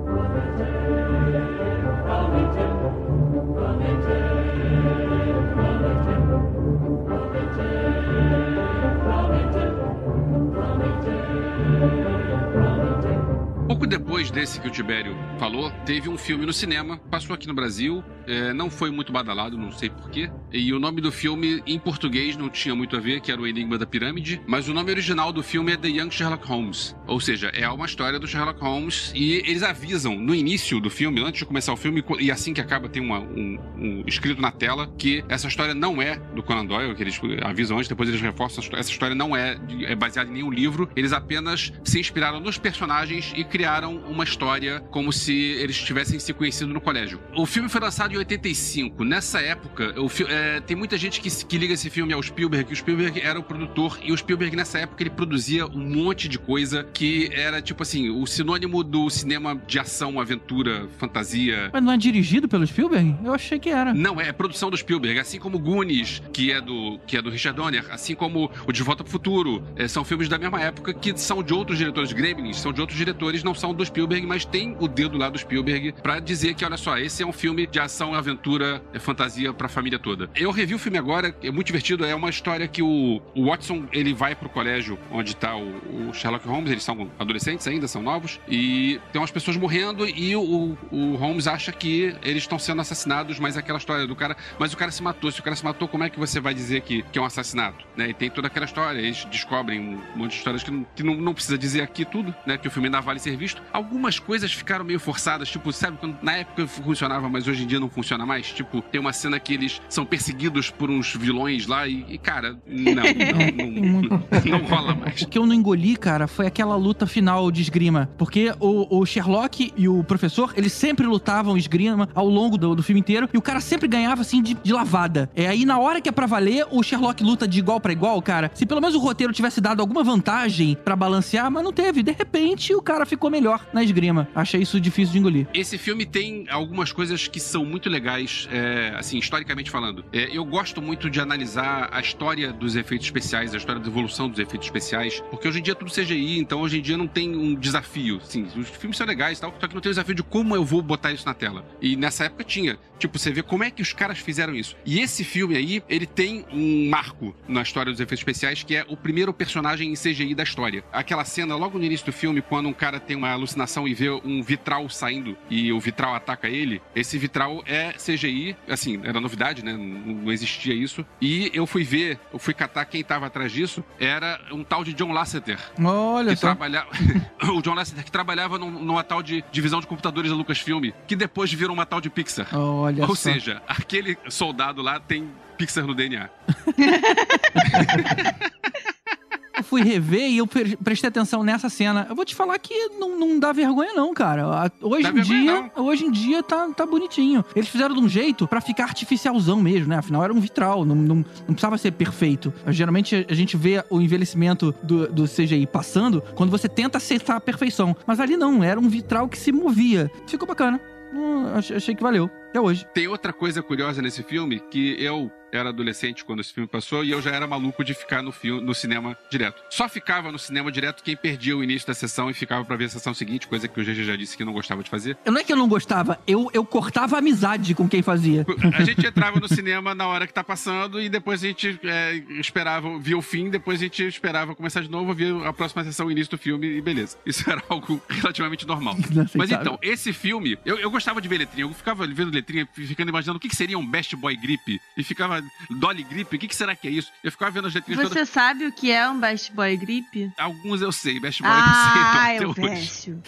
depois desse que o Tibério falou, teve um filme no cinema, passou aqui no Brasil, é, não foi muito badalado, não sei porquê. E o nome do filme, em português, não tinha muito a ver, que era O Enigma da Pirâmide, mas o nome original do filme é The Young Sherlock Holmes. Ou seja, é uma história do Sherlock Holmes e eles avisam no início do filme, antes de começar o filme, e assim que acaba, tem uma- um, um escrito na tela que essa história não é do Conan Doyle, que eles avisam antes, depois eles reforçam, essa história não é, é baseada em nenhum livro, eles apenas se inspiraram nos personagens e criaram uma história como se eles tivessem se conhecido no colégio. O filme foi lançado em 85. Nessa época, o é, tem muita gente que, que liga esse filme ao Spielberg, o Spielberg era o produtor, e o Spielberg, nessa época, ele produzia um monte de coisa que era, tipo assim, o sinônimo do cinema de ação, aventura, fantasia. Mas não é dirigido pelo Spielberg? Eu achei que era. Não, é produção do Spielberg, assim como Goonies, que é do, que é do Richard Donner, assim como o De Volta pro Futuro. É, são filmes da mesma época que são de outros diretores. Gremlins são de outros diretores, não são do Spielberg, mas tem o dedo lá do Spielberg pra dizer que, olha só, esse é um filme de ação, aventura, é fantasia pra família toda. Eu revi o filme agora, é muito divertido, é uma história que o, o Watson, ele vai pro colégio onde tá o, o Sherlock Holmes, eles são adolescentes ainda, são novos, e tem umas pessoas morrendo e o, o Holmes acha que eles estão sendo assassinados, mas é aquela história do cara, mas o cara se matou, se o cara se matou, como é que você vai dizer que, que é um assassinato? Né? E tem toda aquela história, eles descobrem um monte de histórias que, não, que não, não precisa dizer aqui tudo, né? Que o filme ainda vale ser visto. Algumas coisas ficaram meio forçadas, tipo, sabe, quando na época funcionava, mas hoje em dia não funciona mais? Tipo, tem uma cena que eles são perseguidos por uns vilões lá e, e, cara, não, não, não, não rola mais. O que eu não engoli, cara, foi aquela luta final de esgrima. Porque o, o Sherlock e o professor, eles sempre lutavam esgrima ao longo do, do filme inteiro. E o cara sempre ganhava, assim, de, de lavada. É aí, na hora que é pra valer, o Sherlock luta de igual pra igual, cara. Se pelo menos o roteiro tivesse dado alguma vantagem pra balancear, mas não teve. De repente, o cara ficou melhor na esgrima. Achei isso difícil de engolir. Esse filme tem algumas coisas que são muito legais, é, assim, historicamente falando. É, eu gosto muito de analisar a história dos efeitos especiais, a história da evolução dos efeitos especiais, porque hoje em dia é tudo CGI, então hoje em dia não tem um desafio. Sim, os filmes são legais e tal, só que não tem o desafio de como eu vou botar isso na tela. E nessa época tinha. Tipo, você vê como é que os caras fizeram isso. E esse filme aí, ele tem um marco na história dos efeitos especiais, que é o primeiro personagem em CGI da história. Aquela cena logo no início do filme, quando um cara tem uma alucinação e vê um vitral saindo e o vitral ataca ele, esse vitral é CGI, assim, era novidade, né? Não, existia isso. E eu fui ver, eu fui catar quem tava atrás disso, era um tal de John Lasseter. Olha que só. trabalhava. o John Lasseter que trabalhava num- numa tal de divisão de computadores da Lucasfilm, que depois virou uma tal de Pixar. Olha Ou só. seja, aquele soldado lá tem Pixar no DNA. Eu fui rever e eu pre- prestei atenção nessa cena. Eu vou te falar que não, não dá vergonha, não, cara. Hoje Dá em dia, hoje em dia tá, tá bonitinho. Eles fizeram de um jeito pra ficar artificialzão mesmo, né? Afinal, era um vitral, não, não, não precisava ser perfeito. Geralmente a gente vê o envelhecimento do, do CGI passando quando você tenta acertar a perfeição. Mas ali não, era um vitral que se movia. Ficou bacana. Hum, ach- achei que valeu. Até hoje. Tem outra coisa curiosa nesse filme que eu era adolescente quando esse filme passou e eu já era maluco de ficar no filme, no cinema direto. Só ficava no cinema direto quem perdia o início da sessão e ficava pra ver a sessão seguinte, coisa que o GG já disse que não gostava de fazer. Eu- Não é que eu não gostava, eu, eu cortava a amizade com quem fazia. A gente entrava no cinema na hora que tá passando e depois a gente é, esperava, via o fim, depois a gente esperava começar de novo, via a próxima sessão, o início do filme e beleza. Isso era algo relativamente normal. Mas então, esse filme, eu, eu gostava de ver letrinha, eu ficava vendo letrinha, ficando imaginando o que, que seria um Best Boy Grip, e ficava Dolly Grip, o que, que será que é isso? Eu ficava vendo as letrinhas Você todas. sabe o que é um Best Boy Grip? Alguns eu sei, Best Boy Ah, eu eu não sei até hoje. vejo.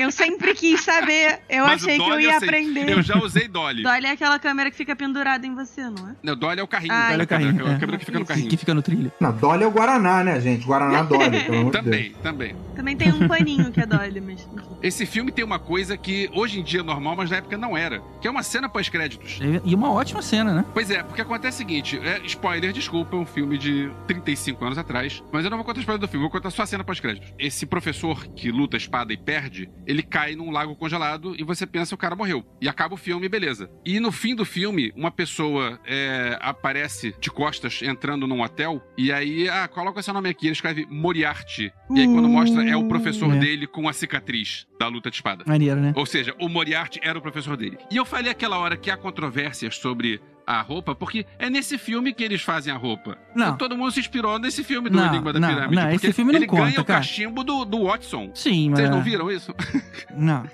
Eu sempre quis saber. Eu Mas achei que eu ia sei. aprender. Eu já usei Dolly. Dolly é aquela câmera que fica pendurada em você, não é? Não, Dolly é o carrinho. Ah, Dolly é o carrinho, carrinho. É é. a câmera que fica no carrinho. Que fica no trilho. Não, Dolly é o Guaraná, né, gente? Guaraná Dolly. Também, também. Também tem um paninho que é Dolly, mas. Esse filme tem uma coisa que hoje em dia é normal, mas na época não era. Que é uma cena pós-créditos. E uma ótima cena, né? Pois é, porque acontece o seguinte: é, spoiler, desculpa, é um filme de 35 anos atrás, mas eu não vou contar spoiler do filme, vou contar só a cena pós-créditos. Esse professor que luta a espada e perde, ele cai num lago congelado e você pensa o cara morreu. E acaba o filme, beleza. E no fim do filme, uma pessoa é, aparece de costas entrando num hotel, e aí, ah, coloca seu nome aqui, ele escreve Moriarty. E aí quando mostra, é o professor É. dele com a cicatriz da luta de espada. Maneiro, né? Ou seja, o Moriarty era o professor dele. E eu falei aquela hora que há controvérsias sobre a roupa, porque é nesse filme que eles fazem a roupa. Não. Todo mundo se inspirou nesse filme do Não, Enigma da não, Pirâmide. não, porque esse filme não ele conta, ganha o cara. cachimbo do, do Watson. Sim, mas. Vocês não viram isso? Não.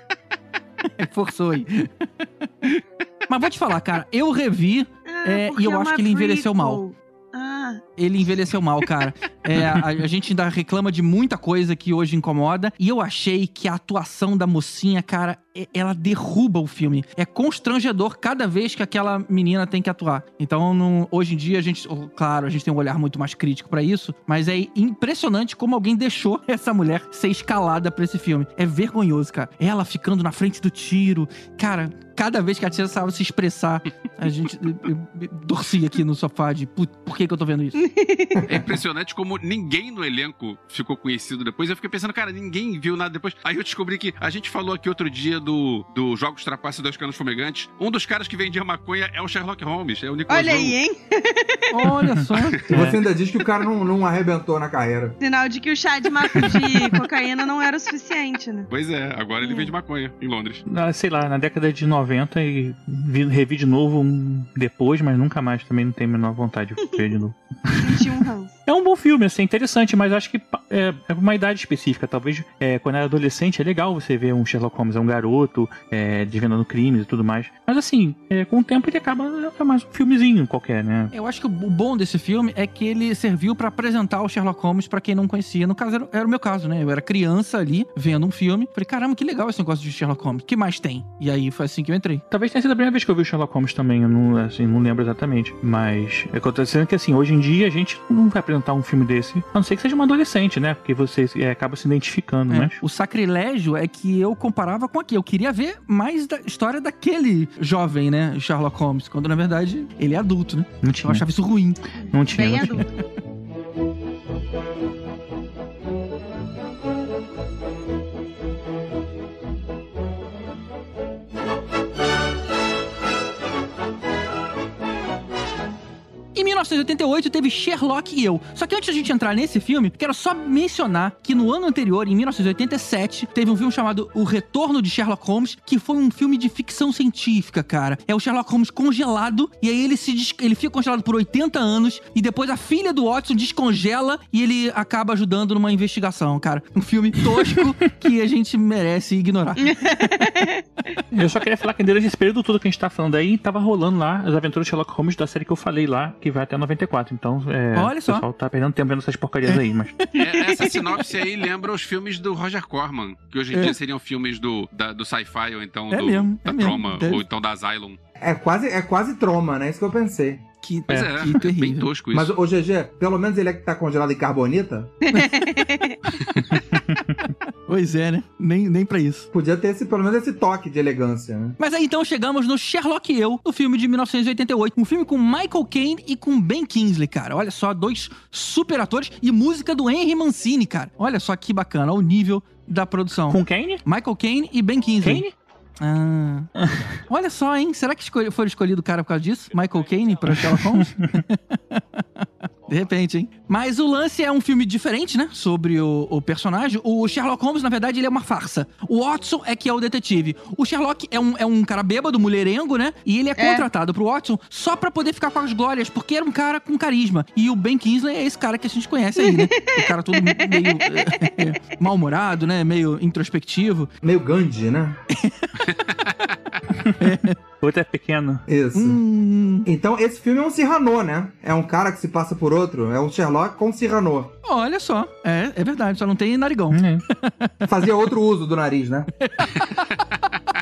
Forçou aí. Mas vou te falar, cara, eu revi, Ah, É, e eu é acho que ele envelheceu mal. prequel. Ah, ele envelheceu mal, cara. É, a, a gente ainda reclama de muita coisa que hoje incomoda. E eu achei que a atuação da mocinha, cara, é- ela derruba o filme. É constrangedor cada vez que aquela menina tem que atuar. Então, não- hoje em dia, a gente, oh, claro, a gente tem um olhar muito mais crítico pra isso, mas é impressionante como alguém deixou essa mulher ser escalada pra esse filme. É vergonhoso, cara. Ela ficando na frente do tiro. Cara, cada vez que a tia sabe se expressar, a gente eu, eu, eu torcia aqui no sofá de "Put- por que, que eu tô vendo isso? É impressionante como ninguém no elenco ficou conhecido depois. Eu fiquei pensando, cara, ninguém viu nada depois. Aí eu descobri que a gente falou aqui outro dia do, do Jogos Trapaços e Dois Canos Fumegantes. Um dos caras que vendia maconha é o Sherlock Holmes, é o Nicolas Olha aí, hein? Olha só. E você ainda diz que o cara não, não arrebentou na carreira. Sinal de que o chá de, maco de cocaína não era o suficiente, né? Pois é, agora ele vende maconha em Londres. Na- sei lá, na década de 90 e vi, revi de novo um depois, mas nunca mais também não tenho a menor vontade de ver de novo. Senti um ranço. É um bom filme, assim, interessante, mas acho que é, é uma idade específica. Talvez é, quando era adolescente é legal você ver um Sherlock Holmes, é um garoto, é, desvendando crimes e tudo mais. Mas assim, é, com o tempo ele acaba é mais um filmezinho qualquer, né? Eu acho que o bom desse filme é que ele serviu pra apresentar o Sherlock Holmes pra quem não conhecia. No caso, era, era o meu caso, né? Eu era criança ali, vendo um filme. Falei, caramba, que legal esse negócio de Sherlock Holmes. O que mais tem? E aí foi assim que eu entrei. Talvez tenha sido a primeira vez que eu vi o Sherlock Holmes também, eu não, assim, não lembro exatamente. Mas é que eu tô dizendo que assim, hoje em dia a gente não vai apresentar um filme desse, a não ser que seja uma adolescente, né? Porque você é, acaba se identificando, É, mas. O sacrilégio é que eu comparava com aqui. Eu queria ver mais da história daquele jovem, né? Sherlock Holmes. Quando na verdade ele é adulto, né? Não Eu tinha. achava isso ruim. Não tinha, Bem não tinha. adulto. 1988 teve Sherlock e eu. Só que antes da gente entrar nesse filme, quero só mencionar que no ano anterior, em 1987, teve um filme chamado O Retorno de Sherlock Holmes, que foi um filme de ficção científica, cara. É o Sherlock Holmes congelado e aí ele se ele fica congelado por 80 anos e depois a filha do Watson descongela e ele acaba ajudando numa investigação, cara. Um filme tosco que a gente merece ignorar. Eu só queria falar que durante esse período todo que a gente tá falando aí, tava rolando lá as aventuras de Sherlock Holmes da série que eu falei lá, que vai até 94. Então, é, Olha só. o pessoal tá perdendo tempo vendo essas porcarias aí, mas. É, essa sinopse aí lembra os filmes do Roger Corman, que hoje em É. dia seriam filmes do, da- do sci-fi, ou então É do, mesmo, da é mesmo. Troma, Deve- ou então da Asylum. É quase, é quase troma, né? Isso que eu pensei. Que, é, que bem terrível. tosco isso. Mas o GG, pelo menos ele é que tá congelado em carbonita, Pois é, né? Nem, nem pra isso. podia ter esse, pelo menos esse toque de elegância, né? Mas aí então chegamos no Sherlock e Eu, no filme de 1988. Um filme com Michael Caine e com Ben Kingsley, cara. Olha só, dois super atores e música do Henry Mancini, cara. Olha só que bacana, o nível da produção. Com Kane? Michael Caine e Ben Kingsley. Kane? Ah. Olha só, hein? Será que escolhe, foi escolhido o cara por causa disso? Michael Caine pra Sherlock Holmes? De repente, hein? Mas o lance é um filme diferente, né? Sobre o, o personagem. O Sherlock Holmes, na verdade, ele é uma farsa. O Watson é que é o detetive. O Sherlock é um, é um cara bêbado, mulherengo, né? E ele é, É. contratado pro Watson só pra poder ficar com as glórias, porque era um cara com carisma. E o Ben Kingsley é esse cara que a gente conhece aí, né? O cara todo meio é, mal-humorado, né? Meio introspectivo. Meio Gandhi, né? Outro é pequeno. Isso. Hum, Então, esse filme é um Cyrano, né? É um cara que se passa por outro. É um Sherlock com Cyrano. olha só. É, é verdade, só não tem narigão. É. Fazia outro uso do nariz, né?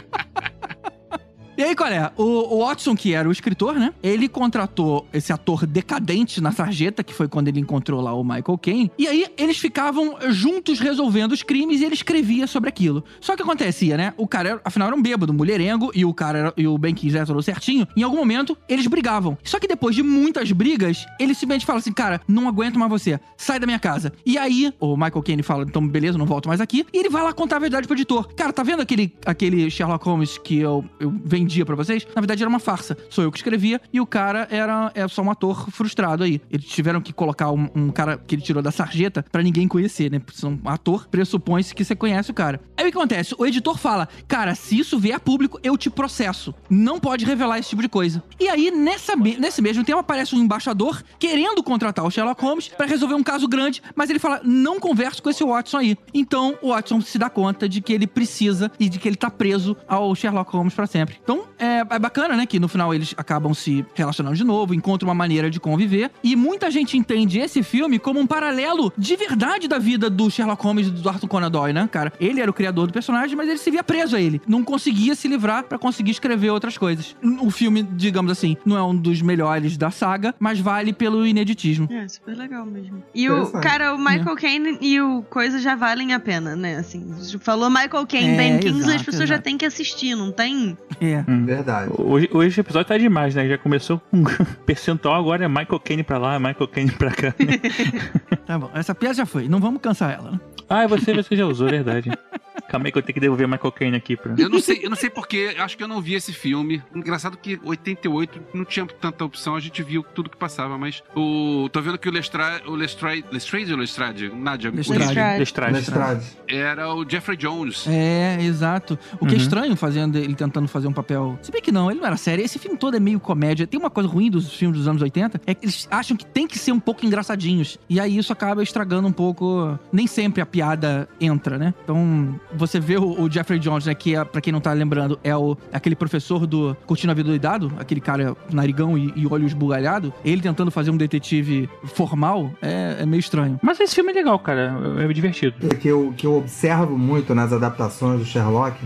E aí, qual é? O, o Watson, que era o escritor, né? Ele contratou esse ator decadente na sarjeta, que foi quando ele encontrou lá o Michael Caine. E aí, eles ficavam juntos resolvendo os crimes e ele escrevia sobre aquilo. Só que acontecia, né? O cara, era- afinal, era um bêbado, mulherengo, e o cara era- e o Ben Kingsley tudo certinho. Em algum momento, eles brigavam. Só que depois de muitas brigas, ele simplesmente fala assim, cara, não aguento mais você, sai da minha casa. E aí, o Michael Caine fala, então beleza, não volto mais aqui. E ele vai lá contar a verdade pro editor. Cara, tá vendo aquele, aquele Sherlock Holmes que eu, eu vendia pra vocês? Na verdade era uma farsa. Sou eu que escrevia e o cara era é só um ator frustrado aí. Eles tiveram que colocar um, um cara que ele tirou da sarjeta pra ninguém conhecer, né? Porque um ator pressupõe-se que você conhece o cara. Aí o que acontece? O editor fala, cara, se isso vier a público, eu te processo. Não pode revelar esse tipo de coisa. E aí, nessa, nesse mesmo tempo, aparece um embaixador querendo contratar o Sherlock Holmes pra resolver um caso grande, mas ele fala, não converse com esse Watson aí. Então, o Watson se dá conta de que ele precisa e de que ele tá preso ao Sherlock Holmes pra sempre. Então, Então, é, é bacana, né, que no final eles acabam se relacionando de novo, encontram uma maneira de conviver. E muita gente entende esse filme como um paralelo de verdade da vida do Sherlock Holmes e do Arthur Conan Doyle, né, cara? Ele era o criador do personagem, mas ele se via preso a ele. Não conseguia se livrar pra conseguir escrever outras coisas. O filme, digamos assim, não é um dos melhores da saga, mas vale pelo ineditismo. É, super legal mesmo. E o, cara, o Michael Caine e o Coisa já valem a pena, né? Assim, falou Michael Caine, É, Ben Kingsley, as exato, pessoas já exato. têm que assistir, não tem? É. Verdade. Hoje, hoje o episódio tá demais, né? Já começou com percentual, agora é Michael Caine pra lá, Michael Caine pra cá. né? Tá bom. Essa piada já foi. Não vamos cansar ela, né? ah, você, você já usou, é verdade. Calma aí que eu tenho que devolver Michael Caine aqui pra. Eu não sei, eu não sei porquê, acho que eu não vi esse filme. Engraçado que 88 não tinha tanta opção, a gente viu tudo que passava, mas o tô vendo que o Lestrade, o Lestrade, Lestrade ou Lestrade, Nádia, Lestrade. Lestrade. Lestrade. Lestrade. era o Jeffrey Jones. É, exato. O que é Uhum. estranho fazendo ele tentando fazer um papel. Se bem que não, ele não era sério. Esse filme todo é meio comédia. Tem uma coisa ruim dos filmes dos anos 80, é que eles acham que tem que ser um pouco engraçadinhos. E aí isso acaba estragando um pouco. Nem sempre a piada entra, né? Então, você vê o, o Jeffrey Jones, né? Que, é, pra quem não tá lembrando, é o, aquele professor do Curtindo a Vida Doidado, aquele cara narigão e, e olho esbugalhado. Ele tentando fazer um detetive formal é, é meio estranho. Mas esse filme é legal, cara. É divertido. O que eu, que eu observo muito nas adaptações do Sherlock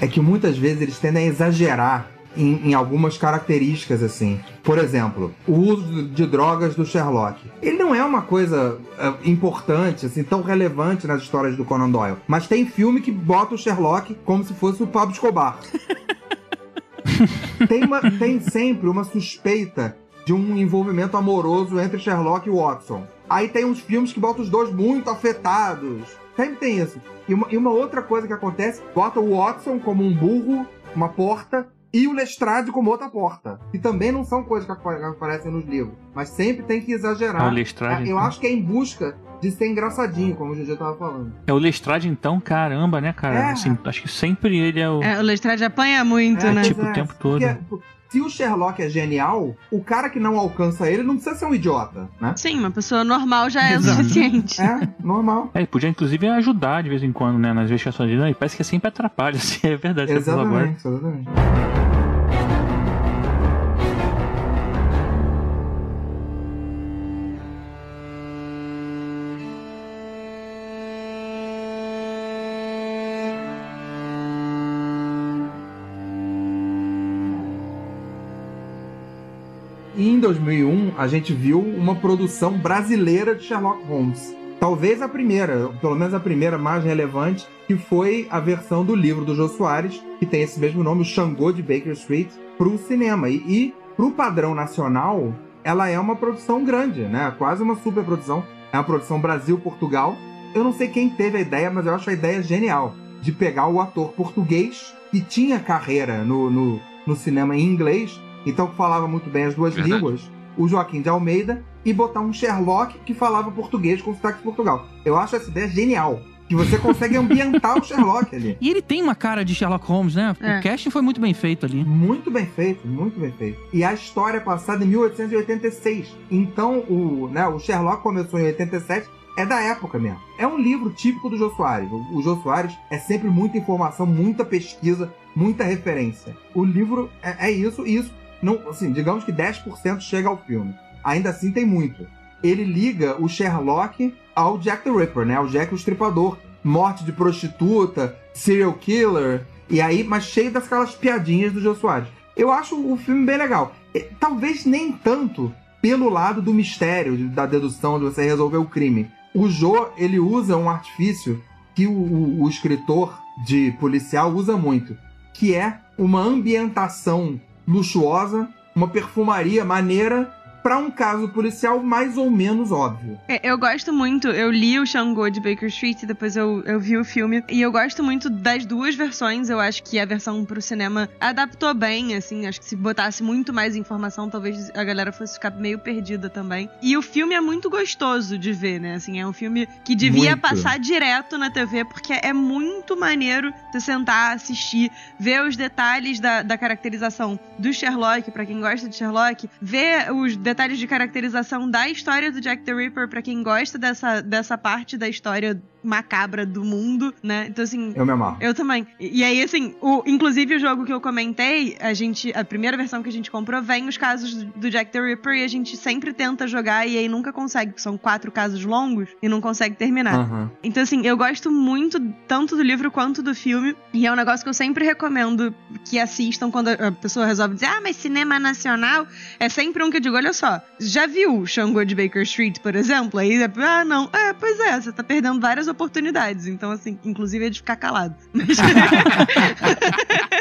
é que muitas vezes eles tendem a exagerar em, em algumas características, assim. Por exemplo, o uso de drogas do Sherlock. Ele não é uma coisa é, importante, assim, tão relevante nas histórias do Conan Doyle. Mas tem filme que bota o Sherlock como se fosse o Pablo Escobar. tem, uma- tem sempre uma suspeita de um envolvimento amoroso entre Sherlock e Watson. Aí tem uns filmes que botam os dois muito afetados. Sempre tem isso. E uma, e uma outra coisa que acontece, bota o Watson como um burro, uma porta, e o Lestrade como outra porta. E também não são coisas que apa- aparecem nos livros. Mas sempre tem que exagerar. Ah, Lestrade, Eu então. acho que é em busca de ser engraçadinho, como o GG tava falando. É o Lestrade, então, caramba, né, cara? É. Assim, acho que sempre ele é o. É, o Lestrade apanha muito, É, né? tipo, o tempo todo. Porque, se o Sherlock é genial, o cara que não alcança ele não precisa ser um idiota, né? Sim, uma pessoa normal já é o suficiente. É, normal. É, ele podia inclusive ajudar de vez em quando, né, nas investigações dele. E parece que sempre atrapalha, assim, é verdade. agora. Exatamente, 2001, a gente viu uma produção brasileira de Sherlock Holmes. Talvez a primeira, pelo menos a primeira mais relevante, que foi a versão do livro do Jô Soares, que tem esse mesmo nome, o Xangô de Baker Street, para o cinema. E, e para o padrão nacional, ela é uma produção grande, né? Quase uma superprodução. É uma produção Brasil-Portugal. Eu não sei quem teve a ideia, mas eu acho a ideia genial. De pegar o ator português, que tinha carreira no, no, no cinema em inglês, então falava muito bem as duas Verdade. línguas, o Joaquim de Almeida, e botar um Sherlock que falava português com sotaque de Portugal. Eu acho essa ideia genial. Que você consegue ambientar o Sherlock ali. E ele tem uma cara de Sherlock Holmes, né? É. O casting foi muito bem feito ali. Muito bem feito, muito bem feito. E a história é passada em 1886. Então, o, né, o Sherlock começou em 87, é da época mesmo. É um livro típico do Jô Soares. O, o Jô Soares é sempre muita informação, muita pesquisa, muita referência. O livro é, é isso, e isso, não, assim, digamos que 10% chega ao filme. Ainda assim tem muito. Ele liga o Sherlock ao Jack the Ripper, né? Ao Jack o Estripador. Morte de prostituta, serial killer, e aí, mas cheio daquelas piadinhas do Jô Soares. Eu acho o filme bem legal. E, Talvez nem tanto pelo lado do mistério, da dedução, de você resolver o crime. O Jô, ele usa um artifício que o, o- o escritor de policial usa muito, que é uma ambientação luxuosa, uma perfumaria maneira para um caso policial mais ou menos óbvio. É, Eu gosto muito, eu li o Xangô de Baker Street e depois eu, eu vi o filme. E eu gosto muito das duas versões. Eu acho que a versão pro cinema adaptou bem, assim. Acho que se botasse muito mais informação, talvez a galera fosse ficar meio perdida também. E o filme é muito gostoso de ver, né? Assim, é um filme que devia Muito. passar direto na TV, porque é muito maneiro você sentar, assistir, ver os detalhes da, da caracterização do Sherlock, pra quem gosta de Sherlock, ver os detalhes detalhes de caracterização da história do Jack the Ripper, pra quem gosta dessa, dessa parte da história macabra do mundo, né? Então, assim. Eu me amarro. Eu também. E, e aí, assim, o, inclusive o jogo que eu comentei, a gente. A primeira versão que a gente comprou vem os casos do, Jack the Ripper e a gente sempre tenta jogar e aí nunca consegue, porque são quatro casos longos e não consegue terminar. Aham. Então, assim, eu gosto muito tanto do livro quanto do filme. E é um negócio que eu sempre recomendo que assistam quando a pessoa resolve dizer, ah, mas cinema nacional é sempre um que eu digo, olha só, já viu Xangô de Baker Street, por exemplo? Aí, ah, não, é, pois é, você tá perdendo várias oportunidades. Então, assim, inclusive é de ficar calado. Mas-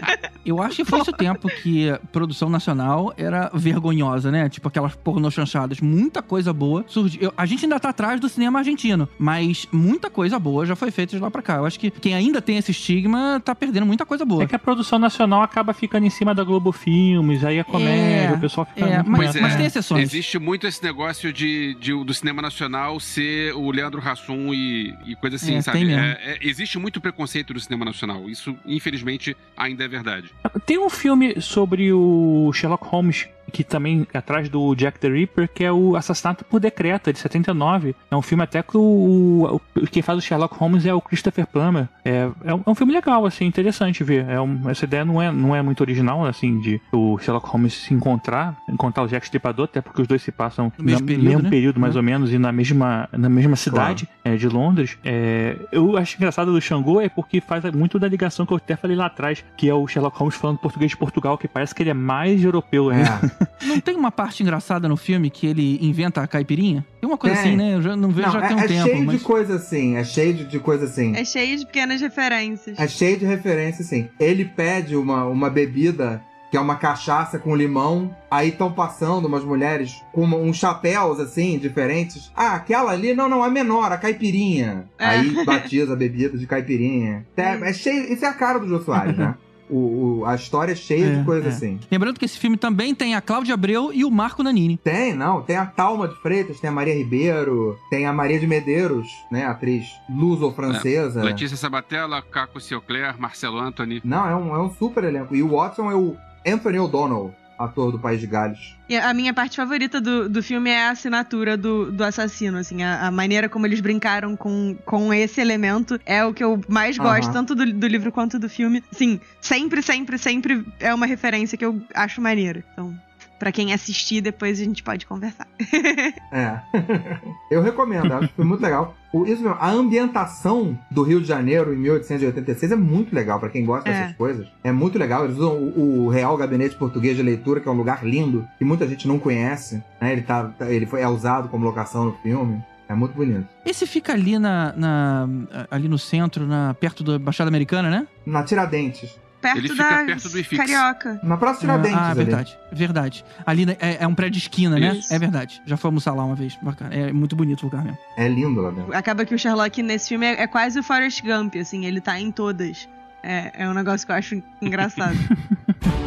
Eu acho que fosse o tempo que a produção nacional era vergonhosa, né? Tipo aquelas pornô chanchadas. Muita coisa boa surgiu. Eu- A gente ainda tá atrás do cinema argentino, mas muita coisa boa já foi feita de lá pra cá. Eu acho que quem ainda tem esse estigma tá perdendo muita coisa boa. É que a produção nacional acaba ficando em cima da Globo Filmes, aí a comédia, É, o pessoal fica é, mas- mas tem exceções. Existe muito esse negócio de, de- do cinema nacional ser o Leandro Hassum e, e coisa assim, É, sabe? tem mesmo. É- é- existe muito preconceito do cinema nacional. Isso, infelizmente, ainda é verdade. Tem um filme sobre o Sherlock Holmes que também é atrás do Jack the Ripper, que é o Assassinato por Decreto, é de 79. É um filme até que o, o- quem faz o Sherlock Holmes é o Christopher Plummer. É, é, um, é um filme legal, assim, interessante ver. É um- essa ideia não é, não é muito original, assim, de o Sherlock Holmes se encontrar, encontrar o Jack Stripador, até porque os dois se passam No mesmo no período, mesmo né? período, mais Uhum. ou menos, e na mesma, na mesma cidade é, de Londres. É, eu acho engraçado do Xangô é porque faz muito da ligação que eu até falei lá atrás, que é o Sherlock Holmes falando português de Portugal, que parece que ele é mais europeu ainda. É. Não tem uma parte engraçada no filme que ele inventa a caipirinha? Tem uma coisa Tem. assim, né? Eu já não vejo Não, já é, tem um é tempo, cheio mas. de coisa assim. É cheio de, de coisa assim. é cheio de pequenas referências. É cheio de referência, sim. Ele pede uma, uma bebida que é uma cachaça com limão. Aí estão passando umas mulheres com uns chapéus, assim, diferentes. Ah, aquela ali, não, não, a menor, a caipirinha. É. Aí batiza a bebida de caipirinha. É, é cheio, isso é a cara do Jô Soares, né? O, o- a história é cheia É, de coisa é. assim. Lembrando que esse filme também tem a Cláudia Abreu e o Marco Nanini. Tem, não. Tem a Talma de Freitas, tem a Maria Ribeiro, tem a Maria de Medeiros, né? Atriz luso-francesa. Letícia Sabatella, Caco Sioclair, Marcelo Anthony. Não, é um, é um super elenco. E o Watson é o Anthony O'Donnell, ator do País de Gales. E a minha parte favorita do, do filme é a assinatura do, do assassino, assim, a, a maneira como eles brincaram com, com esse elemento é o que eu mais gosto, Aham. tanto do, do livro quanto do filme. Sim, sempre, sempre, sempre é uma referência que eu acho maneira. Então, pra quem assistir, depois a gente pode conversar. É. eu recomendo, acho que foi muito legal. O, isso mesmo, a ambientação do Rio de Janeiro em 1886 é muito legal pra quem gosta É. dessas coisas. É muito legal. Eles usam o, o Real Gabinete Português de Leitura, que é um lugar lindo, que muita gente não conhece. Né? Ele, tá, tá- ele foi é usado como locação no filme. É muito bonito. Esse fica ali na, na- ali no centro, na, perto da Baixada Americana, né? Na Tiradentes. Perto Ele fica da perto do IFIX. Carioca. Na Praça Tiradentes ah, ali. verdade. Verdade. Ali né, é, é um prédio de esquina, né? Isso. É verdade. Já fomos lá uma vez. Bacana. É muito bonito o lugar mesmo. É lindo lá dentro. Acaba que o Sherlock nesse filme é, é quase o Forrest Gump, assim, ele tá em todas. É, é um negócio que eu acho engraçado.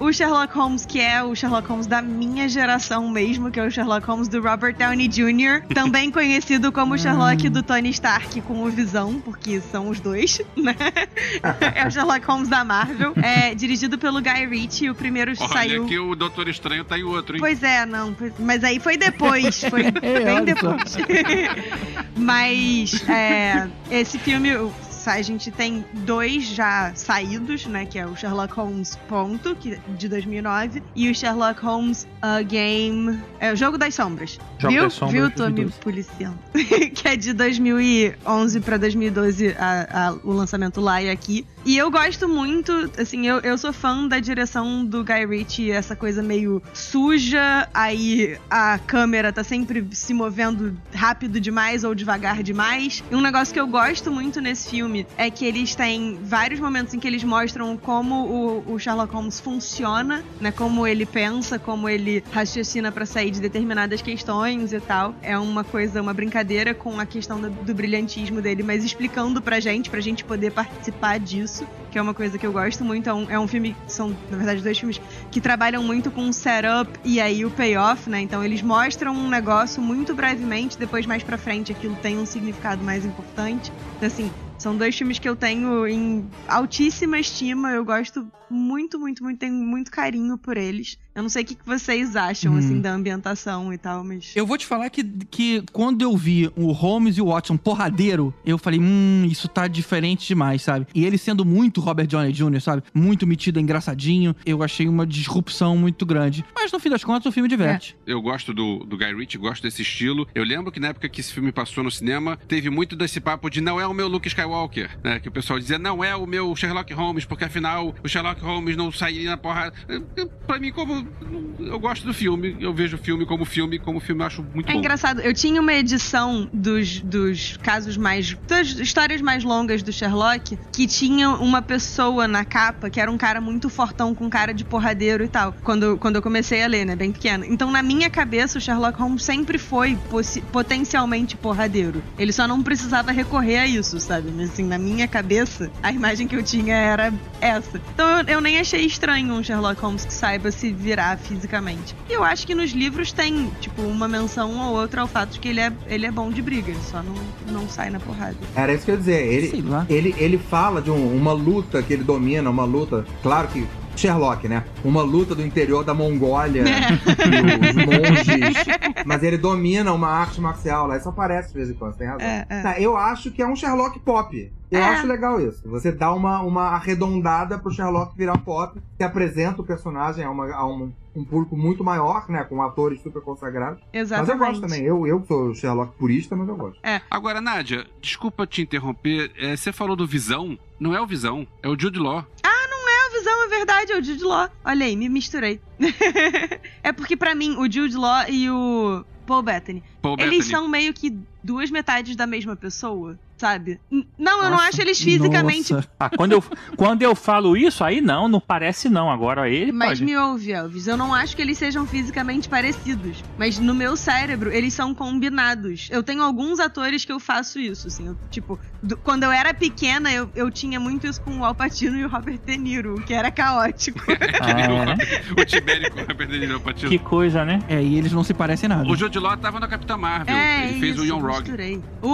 o Sherlock Holmes, que é o Sherlock Holmes da minha geração mesmo, que é o Sherlock Holmes do Robert Downey Jr., também conhecido como o Sherlock do Tony Stark com o Visão, porque são os dois, né? é o Sherlock Holmes da Marvel. É dirigido pelo Guy Ritchie, o primeiro Olha saiu. que o Doutor Estranho tá em outro, hein? Pois é, não. Mas aí foi depois. Foi É, bem depois. mas é, esse filme. A gente tem dois já saídos, né? Que é o Sherlock Holmes Ponto, que, de 2009, e o Sherlock Holmes A Game. É o Jogo das Sombras. Jogo Viu? das Sombras, Viu? Tô me 2012. policiando. que é de 2011 pra 2012 a- a- o lançamento lá e aqui. E eu gosto muito, assim, eu, eu sou fã da direção do Guy Ritchie, essa coisa meio suja, aí a câmera tá sempre se movendo rápido demais ou devagar demais. E um negócio que eu gosto muito nesse filme é que eles têm vários momentos em que eles mostram como o, o Sherlock Holmes funciona, né? Como ele pensa, como ele raciocina pra sair de determinadas questões e tal. É uma coisa, uma brincadeira com a questão do, do brilhantismo dele, mas explicando pra gente, pra gente poder participar disso, que é uma coisa que eu gosto muito. É um, é um filme, são na verdade dois filmes que trabalham muito com o setup e aí o payoff, né? Então eles mostram um negócio muito brevemente, depois mais pra frente aquilo tem um significado mais importante. Então, assim, são dois filmes que eu tenho em altíssima estima. Eu gosto muito, muito, muito, tenho muito carinho por eles. Eu não sei o que que vocês acham, Hum. assim, da ambientação e tal, mas. Eu vou te falar que, que quando eu vi o Holmes e o Watson porradeiro, eu falei, hum, isso tá diferente demais, sabe? E ele sendo muito Robert Downey Jr., sabe? Muito metido, engraçadinho, eu achei uma disrupção muito grande. Mas no fim das contas, o filme diverte. Eu gosto do, do Guy Ritchie, gosto desse estilo. Eu lembro que na época que esse filme passou no cinema, teve muito desse papo de não é o meu Luke Skywalker, né? Que o pessoal dizia, não é o meu Sherlock Holmes, porque afinal o Sherlock Holmes não sairia na porrada. Pra mim, como. Eu gosto do filme, eu vejo o filme como filme, como filme eu acho muito É bom. engraçado, eu tinha uma edição dos, dos casos mais. das histórias mais longas do Sherlock, que tinha uma pessoa na capa que era um cara muito fortão, com cara de porradeiro e tal. Quando, quando eu comecei a ler, né? Bem pequeno. Então, na minha cabeça, o Sherlock Holmes sempre foi potencialmente porradeiro. Ele só não precisava recorrer a isso, sabe? Mas assim, na minha cabeça, a imagem que eu tinha era essa. Então eu, nem achei estranho um Sherlock Holmes que saiba se virar fisicamente. E eu acho que nos livros tem, tipo, uma menção ou outra ao fato de que ele é, ele é bom de briga, ele só não, não sai na porrada. Era isso que eu ia dizer. Ele, lá. ele, ele fala de um- uma luta que ele domina, uma luta. Claro que. Sherlock, né? Uma luta do interior da Mongólia, e os monges. Mas ele domina uma arte marcial lá. Isso aparece de vez em quando, tem razão. É, é. Tá, eu acho que é um Sherlock pop. Eu É. acho legal isso. Você dá uma, uma arredondada pro Sherlock virar pop, que apresenta o personagem a, uma, a um, um público muito maior, né? Com atores super consagrados. Exatamente. Mas eu gosto também. Eu, eu sou Sherlock purista, mas eu gosto. Agora, Nádia, desculpa te interromper, é, você falou do Visão, não é o Visão, é o Jude Law. A visão é verdade, é o Jude Law. Olha aí, me misturei. é porque pra mim, o Jude Law e o Paul Bettany, Paul eles Bettany. são meio que duas metades da mesma pessoa, sabe? Não, eu não Nossa, acho eles fisicamente nossa. Ah, quando eu, quando eu falo isso, aí não, não parece não. Agora ele Mas pode. me ouve, Elvis. Eu não acho que eles sejam fisicamente parecidos. Mas no meu cérebro, eles são combinados. Eu tenho alguns atores que eu faço isso, assim. eu, tipo, do- quando eu era pequena, eu, eu tinha muito isso com o Al Pacino e o Robert De Niro, o que era caótico. Ah, o Tibério com a perda Patino. que coisa, né? É, e eles não se parecem nada. O Jude Law tava na Capitã Marvel, É, ele fez isso, o Young Rock. O,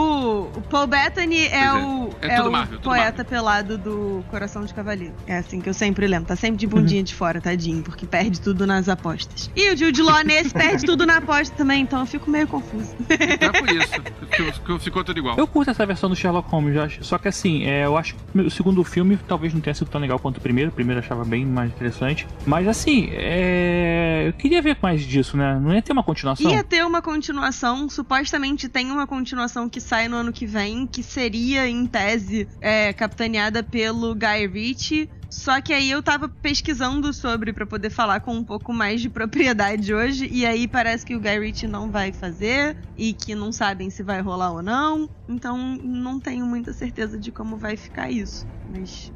o Paul Bettany é, Pois é. o, É é o Marvel, poeta pelado do Coração de Cavaleiro. É assim que eu sempre lembro. Tá sempre de bundinha de fora, tadinho, porque perde tudo nas apostas. E o Jude Law nesse perde tudo na aposta também, então eu fico meio confuso. É por isso que, que ficou tudo igual. Eu curto essa versão do Sherlock Holmes, acho. só que assim, é, eu acho que o segundo filme talvez não tenha sido tão legal quanto o primeiro. O primeiro eu achava bem mais interessante. Mas assim, é, eu queria ver mais disso, né? Não ia ter uma continuação? Ia ter uma continuação, supostamente tem uma continuação que sai no ano que vem, que seria, em tese, é, capitaneada pelo Guy Ritchie. Só que aí eu tava pesquisando sobre pra poder falar com um pouco mais de propriedade hoje, e aí parece que o Guy Ritchie não vai fazer e que não sabem se vai rolar ou não. Então não tenho muita certeza de como vai ficar isso. Mas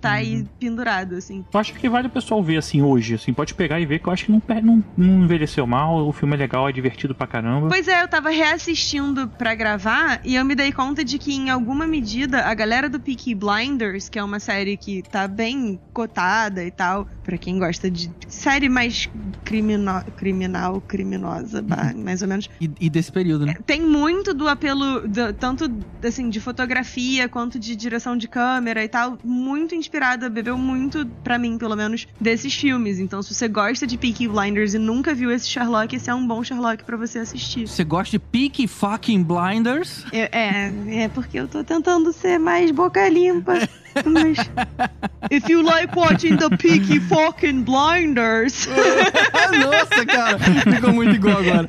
tá aí pendurado, assim. Eu acho que vale o pessoal ver assim hoje, assim, pode pegar e ver que eu acho que não, não, não envelheceu mal, o filme é legal, é divertido pra caramba. Pois é, eu tava reassistindo pra gravar e eu me dei conta de que, em alguma medida, a galera do Peaky Blinders, que é uma série que tá bem cotada e tal, pra quem gosta de série mais crimino... criminal, criminosa, bah, mais ou menos, E, e desse período, né? tem muito do apelo, do- tanto assim, de fotografia quanto de direção de câmera e tal, muito inspirada, bebeu muito, pra mim, pelo menos, desses filmes. Então, se você gosta de Peaky Blinders e nunca viu esse Sherlock, esse é um bom Sherlock pra você assistir. Você gosta de Peaky Fucking Blinders? É, é, é porque eu tô tentando ser mais boca limpa. Mas. If you like watching the Peaky fucking Blinders. Nossa, cara, ficou muito igual agora.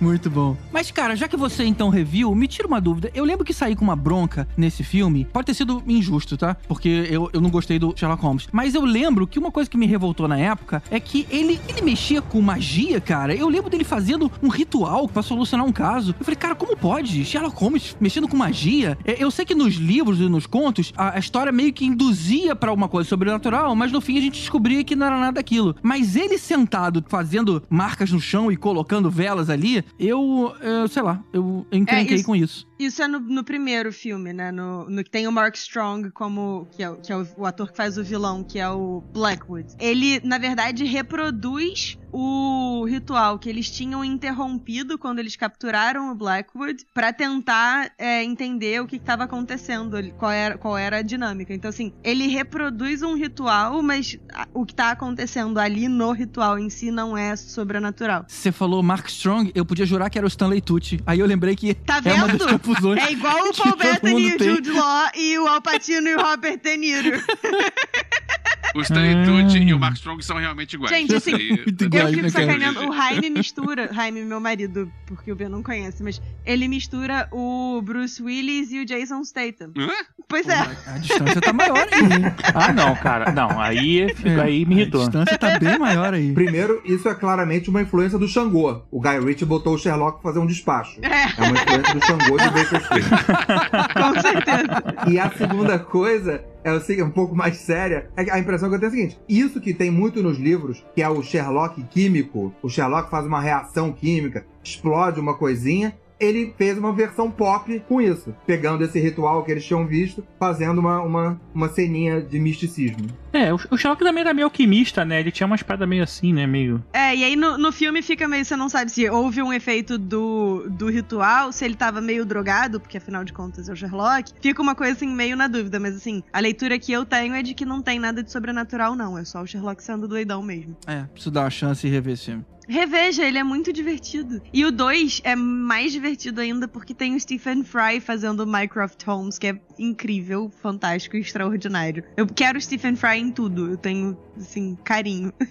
Muito bom. Mas, cara, já que você então review, me tira uma dúvida. Eu lembro que saí com uma bronca nesse filme. Pode ter sido injusto, tá? Porque eu, eu não gostei do Sherlock Holmes. Mas eu lembro que uma coisa que me revoltou na época é que ele, ele mexia com magia, cara. Eu lembro dele fazendo um ritual pra solucionar um caso. Eu falei, cara, como pode? Sherlock Holmes mexendo com magia? É, Eu sei que nos livros e nos contos, a, a história meio que induzia pra uma coisa sobrenatural, mas no fim a gente descobria que não era nada daquilo. Mas ele sentado fazendo marcas no chão e colocando velas ali, eu, eu sei lá, eu encrenquei isso- com isso. Isso é no, no primeiro filme, né? No, no que tem o Mark Strong como. que é, o- que é o, o ator que faz o vilão, que é o Blackwood. Ele, na verdade, reproduz o ritual que eles tinham interrompido quando eles capturaram o Blackwood pra tentar é, entender o que estava acontecendo, qual era, qual era a dinâmica. Então, assim, ele reproduz um ritual, mas o que tá acontecendo ali no ritual em si não é sobrenatural. Você falou Mark Strong, eu podia jurar que era o Stanley Tucci. Aí eu lembrei que Tá é uma das vendo? Confusões. É igual o Paul Bettany e o. Jude Law e o Al Pacino e o Robert De Niro. O Stanley Ah. Tucci e o Mark Strong são realmente iguais. Gente, assim, muito Eu iguais, fico né, cara? sacaneando. O Jaime mistura. Jaime, meu marido, porque o Ben não conhece, mas ele mistura o Bruce Willis e o Jason Statham. Hã? Pois é. A distância tá maior aí. Ah, não, cara. Não, aí, É, aí me A irritou. distância tá bem maior aí. Primeiro, isso é claramente uma influência do Xangô. O Guy Ritchie botou o Sherlock pra fazer um despacho. É, É uma influência do Xangô de Baker Street. com certeza. E a segunda coisa é um pouco mais séria, é que a impressão que eu tenho é seguinte: isso que tem muito nos livros, que é o Sherlock químico, o Sherlock faz uma reação química, explode uma coisinha. Ele fez uma versão pop com isso, pegando esse ritual que eles tinham visto, fazendo uma, uma, uma ceninha de misticismo. É, o, o Sherlock também era meio alquimista, né? Ele tinha uma espada meio assim, né? Meio. É, e aí no, no filme fica meio. Você não sabe se houve um efeito do, do ritual, se ele tava meio drogado, porque afinal de contas é o Sherlock. Fica uma coisa assim, meio na dúvida, mas assim, a leitura que eu tenho é de que não tem nada de sobrenatural, não. É só o Sherlock sendo doidão mesmo. É, preciso dar uma chance e rever esse filme. Reveja, ele é muito divertido. E o 2 é mais divertido ainda porque tem o Stephen Fry fazendo o Mycroft Holmes, que é incrível, fantástico e extraordinário. Eu quero o Stephen Fry em tudo. Eu tenho, assim, carinho.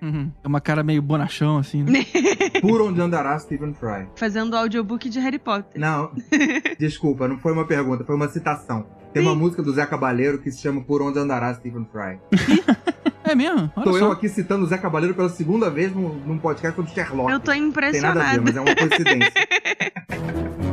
Uhum. É uma cara meio bonachão, assim, né? Por onde andará Stephen Fry? Fazendo o audiobook de Harry Potter. Não, desculpa, não foi uma pergunta, foi uma citação. Tem uma música do Zé Cabaleiro que se chama Por Onde Andará Stephen Fry. É mesmo? Olha Tô só. eu aqui citando o Zé Cabaleiro pela segunda vez num, num podcast sobre Sherlock. Eu tô Tem nada a ver, mas é uma coincidência.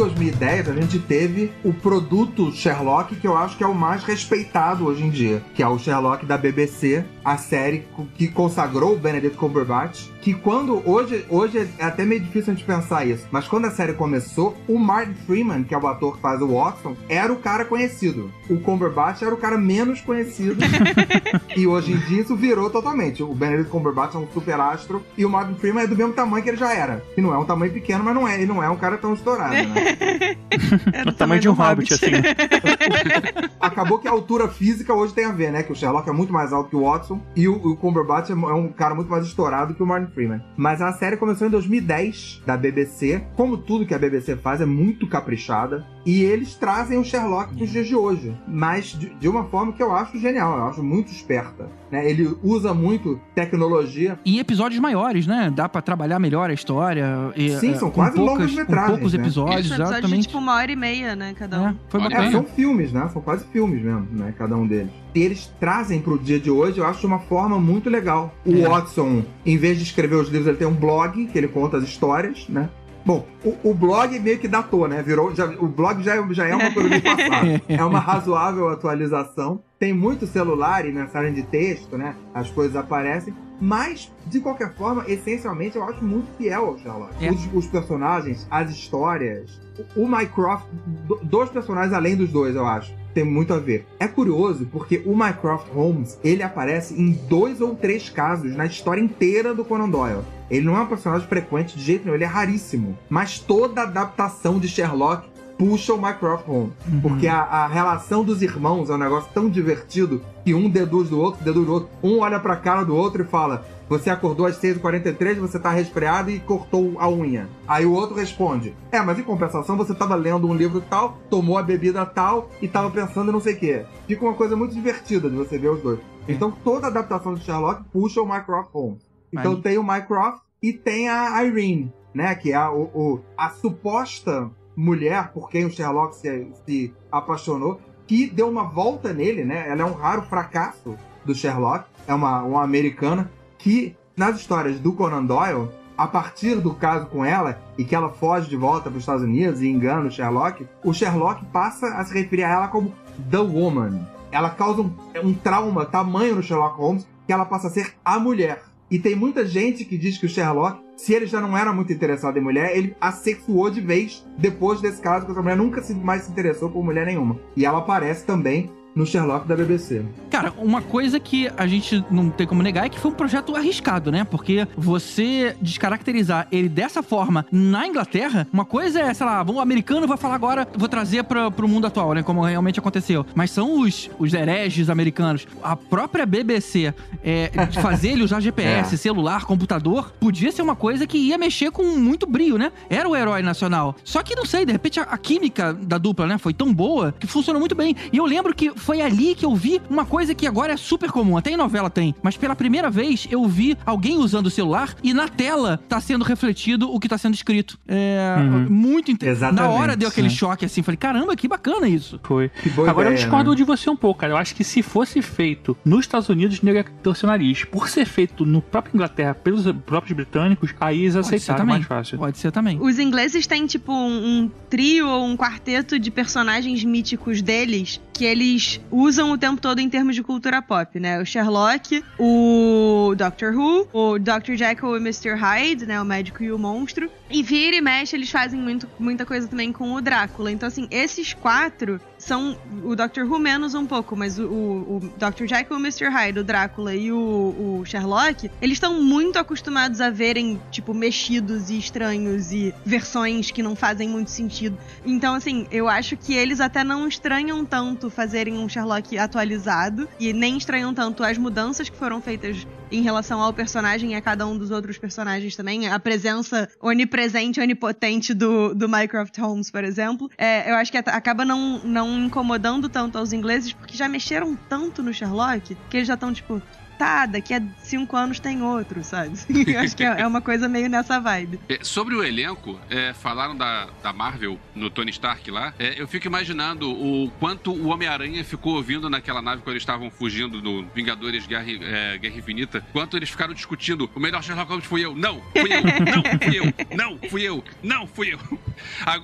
2010, a gente teve o produto Sherlock, que eu acho que é o mais respeitado hoje em dia, que é o Sherlock da BBC, a série que consagrou o Benedict Cumberbatch, que quando hoje, hoje é até meio difícil a gente pensar isso, mas quando a série começou, o Martin Freeman, que é o ator que faz o Watson, era o cara conhecido. O Cumberbatch era o cara menos conhecido. e hoje em dia isso virou totalmente. O Benedict Cumberbatch é um super astro e o Martin Freeman é do mesmo tamanho que ele já era. Que não é um tamanho pequeno, mas não é, ele não é um cara tão estourado, né? Era O tamanho de um do hobbit, assim. Acabou que a altura física hoje tem a ver, né? Que o Sherlock é muito mais alto que o Watson e o, o Cumberbatch é é um cara muito mais estourado que o Martin Freeman. Mas a série começou em 2010 da BBC. Como tudo que a BBC faz é muito caprichada e eles trazem o Sherlock pros dias de hoje, mas de, de uma forma que eu acho genial, eu acho muito esperta. Né? Ele usa muito tecnologia Em episódios maiores, né? Dá pra trabalhar melhor a história. E, Sim, é, são com quase poucas, com longas-metragens, poucos né? episódios, Isso, episódio de exatamente. tipo uma hora e meia, né? Cada um. É, foi Olha É, bacana. são filmes, né? São quase filmes mesmo, né? Cada um deles. Eles trazem pro dia de hoje, eu acho, de uma forma muito legal. O É. Watson, em vez de escrever os livros, ele tem um blog que ele conta as histórias, né? Bom, o, o blog meio que datou, né? Virou, já- o blog já, é- já é uma coisa do passado. É uma razoável atualização. Tem muito celular e mensagem de texto, né? As coisas aparecem. Mas, de qualquer forma, essencialmente, eu acho muito fiel ao Sherlock. É. Os, os personagens, as histórias. O, o Mycroft, do- dois personagens além dos dois, eu acho. Tem muito a ver. É curioso porque o Mycroft Holmes, ele aparece em dois ou três casos na história inteira do Conan Doyle. Ele não é um personagem frequente de jeito nenhum, ele é raríssimo. Mas toda adaptação de Sherlock puxa o Mycroft Holmes. Porque a, a relação dos irmãos é um negócio tão divertido que um deduz do outro, deduz do outro. Um olha pra cara do outro e fala: Você acordou às 6h43, você tá resfriado e cortou a unha. Aí o outro responde: É, mas em compensação você tava lendo um livro tal, tomou a bebida tal e tava pensando em não sei o quê. Fica uma coisa muito divertida de você ver os dois. Então toda adaptação de Sherlock puxa o Mycroft Holmes. Então Aí. tem o Mycroft e tem a Irene, né? Que é a, o- a suposta mulher por quem o Sherlock se, se apaixonou, que deu uma volta nele, né? Ela é um raro fracasso do Sherlock, é uma, uma americana que, nas histórias do Conan Doyle, a partir do caso com ela e que ela foge de volta para os Estados Unidos e engana o Sherlock, o Sherlock passa a se referir a ela como The Woman. Ela causa um, um trauma tamanho no Sherlock Holmes que ela passa a ser a mulher. E tem muita gente que diz que o Sherlock, se ele já não era muito interessado em mulher, ele assexuou de vez depois desse caso, que essa mulher nunca mais se interessou por mulher nenhuma. E ela aparece também no Sherlock da BBC. Cara, uma coisa que a gente não tem como negar é que foi um projeto arriscado, né? Porque você descaracterizar ele dessa forma na Inglaterra, uma coisa é, sei lá, o americano vai falar agora, vou trazer pra, pro mundo atual, né? Como realmente aconteceu. Mas são os, os hereges americanos. A própria BBC é, fazer ele usar GPS, É. celular, computador, podia ser uma coisa que ia mexer com muito brio, né? Era o herói nacional. Só que não sei, de repente a, a química da dupla, né, foi tão boa que funcionou muito bem. E eu lembro que foi ali que eu vi uma coisa que agora é super comum, até em novela tem, mas pela primeira vez eu vi alguém usando o celular e na tela tá sendo refletido o que tá sendo escrito. É Uhum. muito interessante. Na hora deu aquele sim. choque assim, falei, caramba, que bacana isso. Foi. Agora eu ideia, discordo né? de você um pouco, cara. Eu acho que se fosse feito nos Estados Unidos, nego ia torcer o nariz. Por ser feito no próprio Inglaterra pelos próprios britânicos, aí eles aceitaram mais fácil. Pode ser também. Os ingleses têm, tipo, um, um trio ou um quarteto de personagens míticos deles que eles usam o tempo todo em termos de cultura pop, né? O Sherlock, o Doctor Who, o Dr. Jekyll e Mr. Hyde, né? O médico e o monstro. E vira e mexe, eles fazem muito, muita coisa também com o Drácula. Então, assim, esses quatro são o Doctor Who menos um pouco, mas o, o, o Dr. Jekyll, o Mr. Hyde, o Drácula e o, o Sherlock, eles estão muito acostumados a verem, tipo, mexidos e estranhos e versões que não fazem muito sentido. Então, assim, eu acho que eles até não estranham tanto fazerem um Sherlock atualizado e nem estranham tanto as mudanças que foram feitas em relação ao personagem e a cada um dos outros personagens também. A presença onipresente, onipotente do, do Mycroft Holmes, por exemplo. É, eu acho que acaba não, não incomodando tanto aos ingleses, porque já mexeram tanto no Sherlock que eles já estão, tipo, tá, daqui a cinco anos tem outro, sabe? eu acho que é é uma coisa meio nessa vibe. É, sobre o elenco, é, falaram da, da Marvel no Tony Stark lá. É, eu fico imaginando o quanto o Homem-Aranha ficou ouvindo naquela nave quando eles estavam fugindo do Vingadores Guerra, é, Guerra Infinita. Quanto eles ficaram discutindo: o melhor Sherlock Holmes fui eu. Não, fui eu. Não, fui eu. Não, fui eu. Não, fui eu.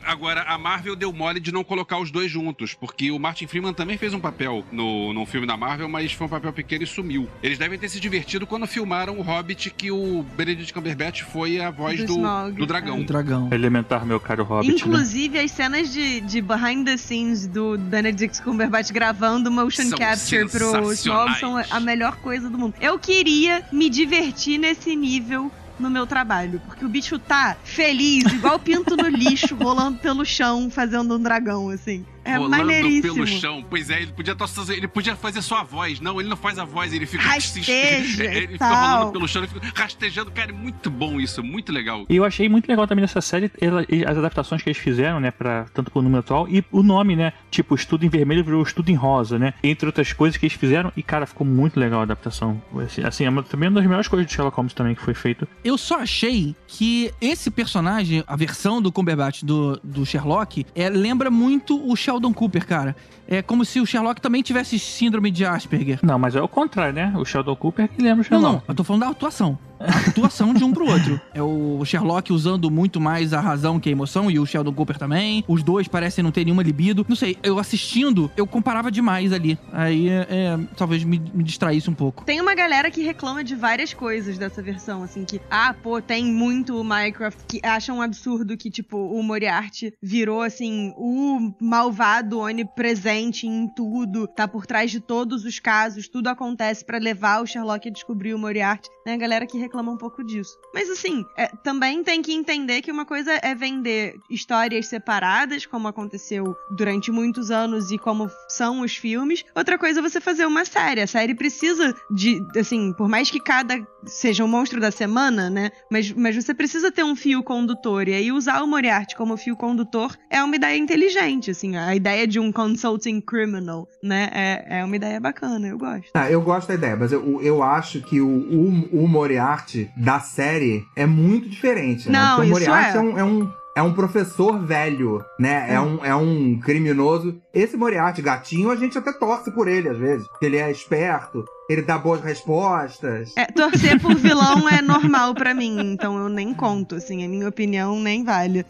Agora, a Marvel deu mole de não colocar os dois juntos, porque o Martin Freeman também fez um papel no, no filme da Marvel, mas foi um papel pequeno e sumiu. Eles devem ter se divertido quando filmaram o Hobbit, que o Benedict Cumberbatch foi a voz Do do, Smaug, do dragão. O dragão. Elementar, meu caro Hobbit. né? Inclusive, as cenas de, de behind the scenes do Benedict Cumberbatch gravando motion São capture pro Smaug são a melhor coisa do mundo. Eu queria me divertir nesse nível no meu trabalho, porque o bicho tá feliz, igual pinto no lixo, rolando pelo chão, fazendo um dragão, assim. É Rolando pelo chão. Pois é, ele podia, tossar- ele podia fazer só a voz. Não, ele não faz a voz, ele fica. Rasteja ele fica rolando pelo chão, ele fica rastejando. Cara, é muito bom isso, muito legal. E eu achei muito legal também nessa série ela- e as adaptações que eles fizeram, né, para tanto pro número atual e o nome, né, tipo Estudo em Vermelho virou Estudo em Rosa, né, entre outras coisas que eles fizeram e cara ficou muito legal a adaptação. Assim, Assim, é uma- também uma das melhores coisas de Sherlock Holmes também que foi feito. Eu só achei que esse personagem, a versão do Cumberbatch do, do Sherlock, é, lembra muito o Sheldon Cooper, cara. É como se o Sherlock também tivesse síndrome de Asperger. Não, mas é o contrário, né? O Sheldon Cooper que lembra o Não, Sherlock. não, eu tô falando da atuação. A atuação de um pro outro. É o Sherlock usando muito mais a razão que a emoção e o Sheldon Cooper também. Os dois parecem não ter nenhuma libido. Não sei, eu assistindo, eu comparava demais ali. Aí, é, talvez me, me distraísse um pouco. Tem uma galera que reclama de várias coisas dessa versão, assim, que, ah, pô, tem muito Minecraft, que acham um absurdo que, tipo, o Moriarty virou, assim, o malvado onipresente em tudo, tá por trás de todos os casos, tudo acontece pra levar o Sherlock a descobrir o Moriarty, né? A galera que reclama um pouco disso. Mas, assim, é, também tem que entender que uma coisa é vender histórias separadas, como aconteceu durante muitos anos e como são os filmes. Outra coisa é você fazer uma série. A série precisa de, assim, por mais que cada seja um monstro da semana, né? Mas, mas você precisa ter um fio condutor. E aí usar o Moriarty como fio condutor é uma ideia inteligente, assim. A ideia de um consulting criminal, né? É, é uma ideia bacana, eu gosto. Tá, eu gosto da ideia, mas eu, eu acho que o, o, o Moriarty da série é muito diferente, né? Não, Porque o isso Moriarty é. é um- é um é um professor velho, né? É, um, é um criminoso. Esse Moriarty, gatinho, a gente até torce por ele às vezes. Porque ele é esperto, ele dá boas respostas. É, torcer por vilão é normal pra mim, então eu nem conto, assim, a minha opinião nem vale.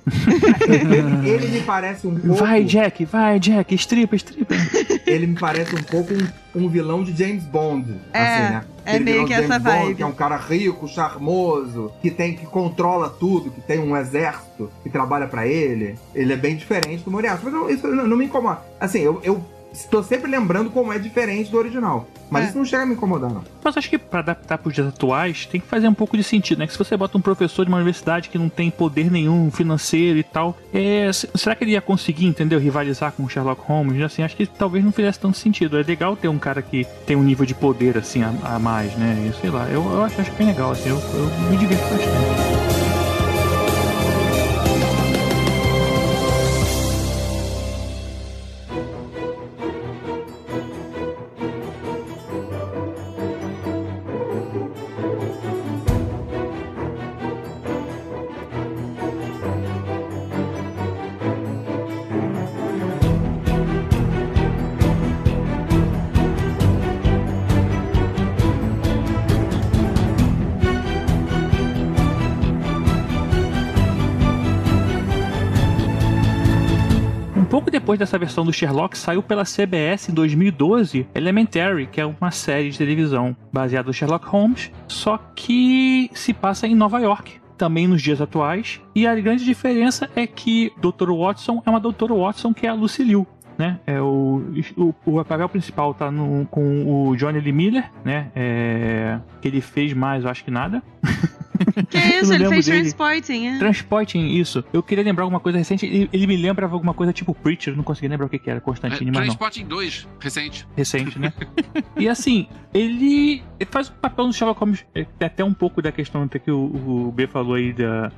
Ele, ele me parece um pouco. Vai, Jack, vai, Jack, estripa, estripa. Ele me parece um pouco um, um vilão de James Bond. É, assim, né? É meio que essa Bond, vibe. que é um cara rico, charmoso, que tem que controla tudo, que tem um exército que trabalha pra ele. Ele é bem diferente do Moriarty. Mas não- isso não, não me incomoda. Assim, eu, eu estou sempre lembrando como é diferente do original. Mas É. isso não chega a me incomodar, não. Mas acho que pra adaptar pros dias atuais tem que fazer um pouco de sentido, né? Que se você bota um professor de uma universidade que não tem poder nenhum financeiro e tal, é, será que ele ia conseguir, entendeu? Rivalizar com o Sherlock Holmes? Assim, acho que talvez não fizesse tanto sentido. É legal ter um cara que tem um nível de poder assim a, a mais, né? E, sei lá, eu, eu acho, acho bem legal, assim, eu, eu me divirto bastante. Depois dessa versão do Sherlock, saiu pela CBS em 2012 Elementary, que é uma série de televisão baseada no Sherlock Holmes, só que se passa em Nova York. Também nos dias atuais. E a grande diferença é que Dr. Watson é uma Dr. Watson que é a Lucy Liu. Né? É o, o, o papel principal tá no, com o Johnny Lee Miller, né? É, que ele fez mais, eu acho que nada. Que isso, Eu ele fez dele. Transporting, é. Transporting, isso. Eu queria lembrar alguma coisa recente. Ele, ele me lembrava alguma coisa tipo Preacher, não consegui lembrar o que, que era, É, Constantine, mas não. Transporting 2, recente. Recente, né? e assim, ele, ele faz o papel no Sherlock Holmes. é, até um pouco da questão até que o, o B falou aí da,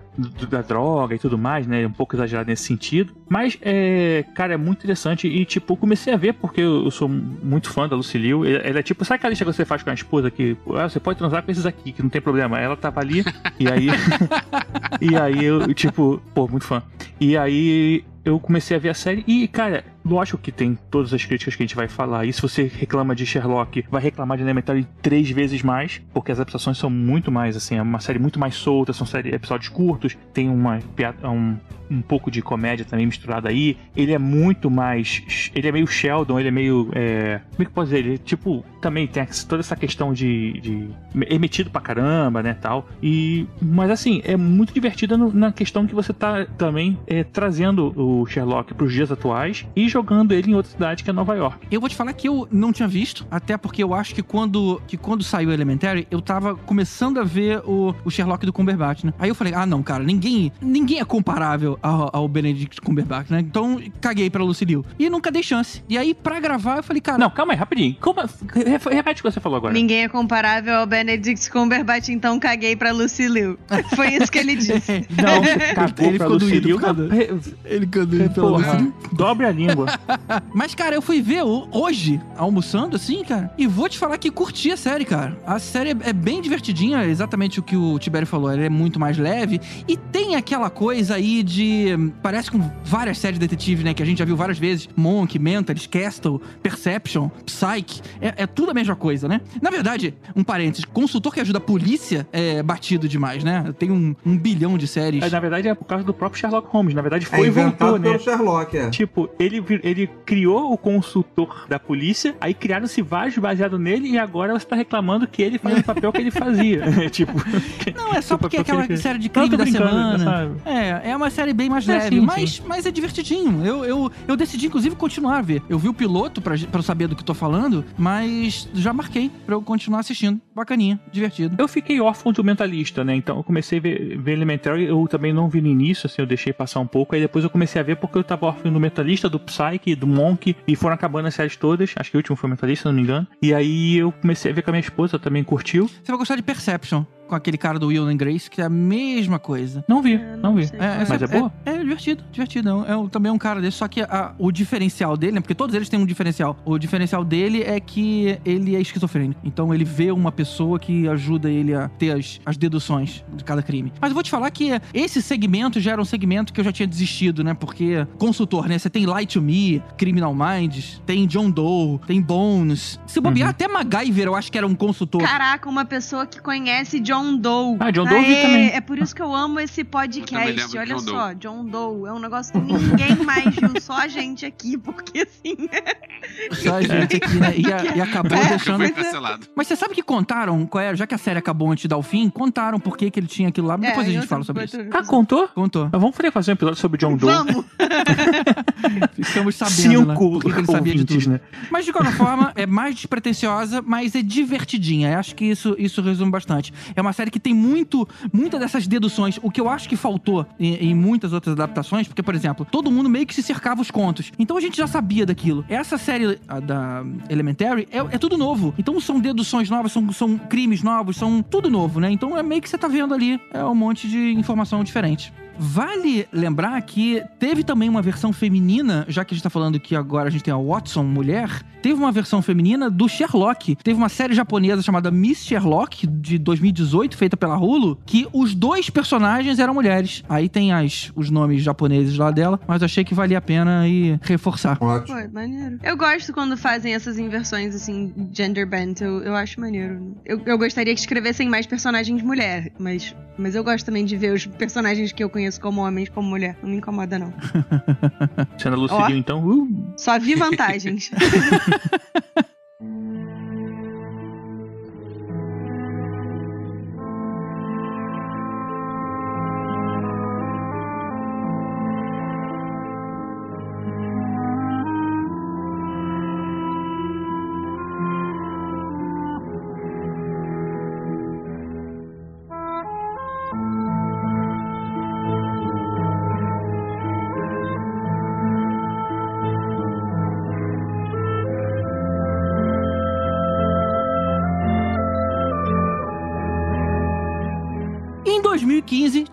da droga e tudo mais, né? Um pouco exagerado nesse sentido. Mas, é, cara, é muito interessante. E, tipo, comecei a ver porque eu, sou muito fã da Lucy Liu. Ela ela é tipo, sabe aquela lista que você faz com a esposa que ah, você pode transar com esses aqui, que não tem problema. Ela tava ali, e aí. e aí eu, tipo, pô, muito fã. E aí eu comecei a ver a série e, cara, lógico que tem todas as críticas que a gente vai falar. E se você reclama de Sherlock, vai reclamar de Elementary três vezes mais, porque as adaptações são muito mais, assim, é uma série muito mais solta, são série, episódios curtos, tem uma piada, um, um pouco de comédia também misturada aí. Ele é muito mais. Ele é meio Sheldon, ele é meio. É, como é que posso dizer? Ele, tipo, também tem toda essa questão de. de é metido pra caramba, né? Tal. E. Mas assim, é muito divertida na questão que você tá também é, trazendo o Sherlock pros dias atuais e jogando ele em outra cidade que é Nova York. Eu vou te falar que eu não tinha visto, até porque eu acho que quando, que quando saiu Elementary, eu tava começando a ver o, o Sherlock do Cumberbatch, né? Aí eu falei, ah, não, cara, ninguém, ninguém é comparável ao, ao Benedict Cumberbatch, né? Então, caguei pra Lucy Liu. E nunca dei chance. E aí, pra gravar, eu falei, cara... Não, calma aí, rapidinho. Como, re- repete o que você falou agora. Ninguém é comparável ao Benedict Cumberbatch, então caguei pra Lucy Liu. Foi isso que ele disse. Não, cagou Ele pra ficou Lucy doído Liu. Ele pela Lucy Porra, Liu. dobre a língua. Boa. Mas, cara, eu fui ver o- hoje, almoçando, assim, cara, e vou te falar que curti a série, cara. A série é, é bem divertidinha, é exatamente o que o Tibério falou. Ela é muito mais leve e tem aquela coisa aí de. Parece com várias séries de detetive, né? Que a gente já viu várias vezes: Monk, Mentalist, Castle, Perception, Psyche. É, é tudo a mesma coisa, né? Na verdade, um parênteses: consultor que ajuda a polícia é batido demais, né? Tem um, um bilhão de séries. É, na verdade, é por causa do próprio Sherlock Holmes. Na verdade, É foi e inventado voltou, né? pelo Sherlock, é. Tipo, ele, ele criou o consultor da polícia, aí criaram-se vários baseados nele, e agora você tá reclamando que ele faz o papel que ele fazia. tipo, Não, é só porque é aquela série de crime da semana. sabe? É, é uma série bem mais É, leve, sim, mas, sim. mas é divertidinho. Eu, eu, eu decidi, inclusive, continuar a ver. Eu vi o piloto pra, pra eu saber do que tô falando, mas já marquei pra eu continuar assistindo. Bacaninha, divertido. Eu fiquei órfão do mentalista, né? Então eu comecei a ver, ver Elementary, eu também não vi no início, assim, eu deixei passar um pouco, aí depois eu comecei a ver porque eu tava órfão do mentalista, do Psyche, do Monk, e foram acabando as séries todas, acho que o último foi o mentalista, se não me engano. E aí eu comecei a ver com a minha esposa, também curtiu. Você vai gostar de Perception, com aquele cara do Will and Grace, que é a mesma coisa. Não vi, É, não vi. sei. Mas é boa? É, é divertido, divertido. É, é um- também um cara desse, só que a- o diferencial dele, né? Porque todos eles têm um diferencial. O diferencial dele é que ele é esquizofrênico. Então ele vê uma pessoa que ajuda ele a ter as, as deduções de cada crime. Mas eu vou te falar que esse segmento já era um segmento que eu já tinha desistido, né? Porque consultor, né? Você tem Light to Me, Criminal Minds, tem John Doe, tem Bones. Se bobear, Uhum. até MacGyver eu acho que era um consultor. Caraca, uma pessoa que conhece John Doe. Ah, John Doe eu vi Aê, também. É por isso que eu amo esse podcast. Olha John só, John Doe é um negócio que ninguém mais viu, só a gente aqui, porque assim. Só a gente aqui, né? E, a- e acabou É, deixando foi cancelado. Mas você sabe que contaram, qual era, já que a série acabou antes de dar o fim, contaram por que, que ele tinha aquilo lá, mas depois a É, gente fala sobre isso. Ah, contou? Contou. Mas vamos fazer fazer um episódio sobre John Doe. Vamos! Ficamos sabendo, né? Cinco Por que, ele sabia de tudo. né? Mas de qualquer forma, é mais despretensiosa, mas é divertidinha. Eu acho que isso, isso resume bastante. É uma série que tem muito, muita dessas deduções. O que eu acho que faltou em, em muitas outras adaptações, porque, por exemplo, todo mundo meio que se cercava os contos. Então a gente já sabia daquilo. Essa série da Elementary é, é tudo novo. Então são deduções novas, são, são crimes novos, são tudo novo, né? Então é meio que você tá vendo ali é um monte de informação diferente. Vale lembrar que teve também uma versão feminina, já que a gente tá falando que agora a gente tem a Watson, mulher, teve uma versão feminina do Sherlock. Teve uma série japonesa chamada Miss Sherlock, de 2018, feita pela Hulu, que os dois personagens eram mulheres. Aí tem as, os nomes japoneses lá dela, mas achei que valia a pena aí reforçar. Ótimo. maneiro. Eu gosto quando fazem essas inversões, assim, gender bent. Eu, eu acho maneiro. Eu, eu gostaria que escrevessem mais personagens mulher, mas, mas eu gosto também de ver os personagens que eu conheço como homens como mulher. Não me incomoda, não. Sendo Lucidil, então. Uh, Só vi vantagens.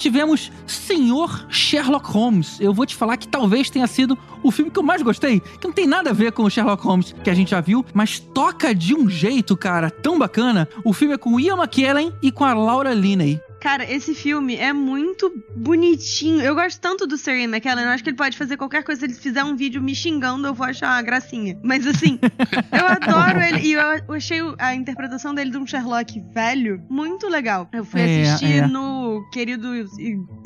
tivemos Senhor Sherlock Holmes. Eu vou te falar que talvez tenha sido o filme que eu mais gostei, que não tem nada a ver com o Sherlock Holmes que a gente já viu, mas toca de um jeito, cara, tão bacana. O filme é com Ian McKellen e com a Laura Linney. Cara, esse filme é muito bonitinho. Eu gosto tanto do Sir Ian McKellen. Eu acho que ele pode fazer qualquer coisa. Se ele fizer um vídeo me xingando, eu vou achar uma gracinha. Mas assim, eu adoro ele. E eu achei a interpretação dele de um Sherlock velho muito legal. Eu fui É, assistir é. no querido,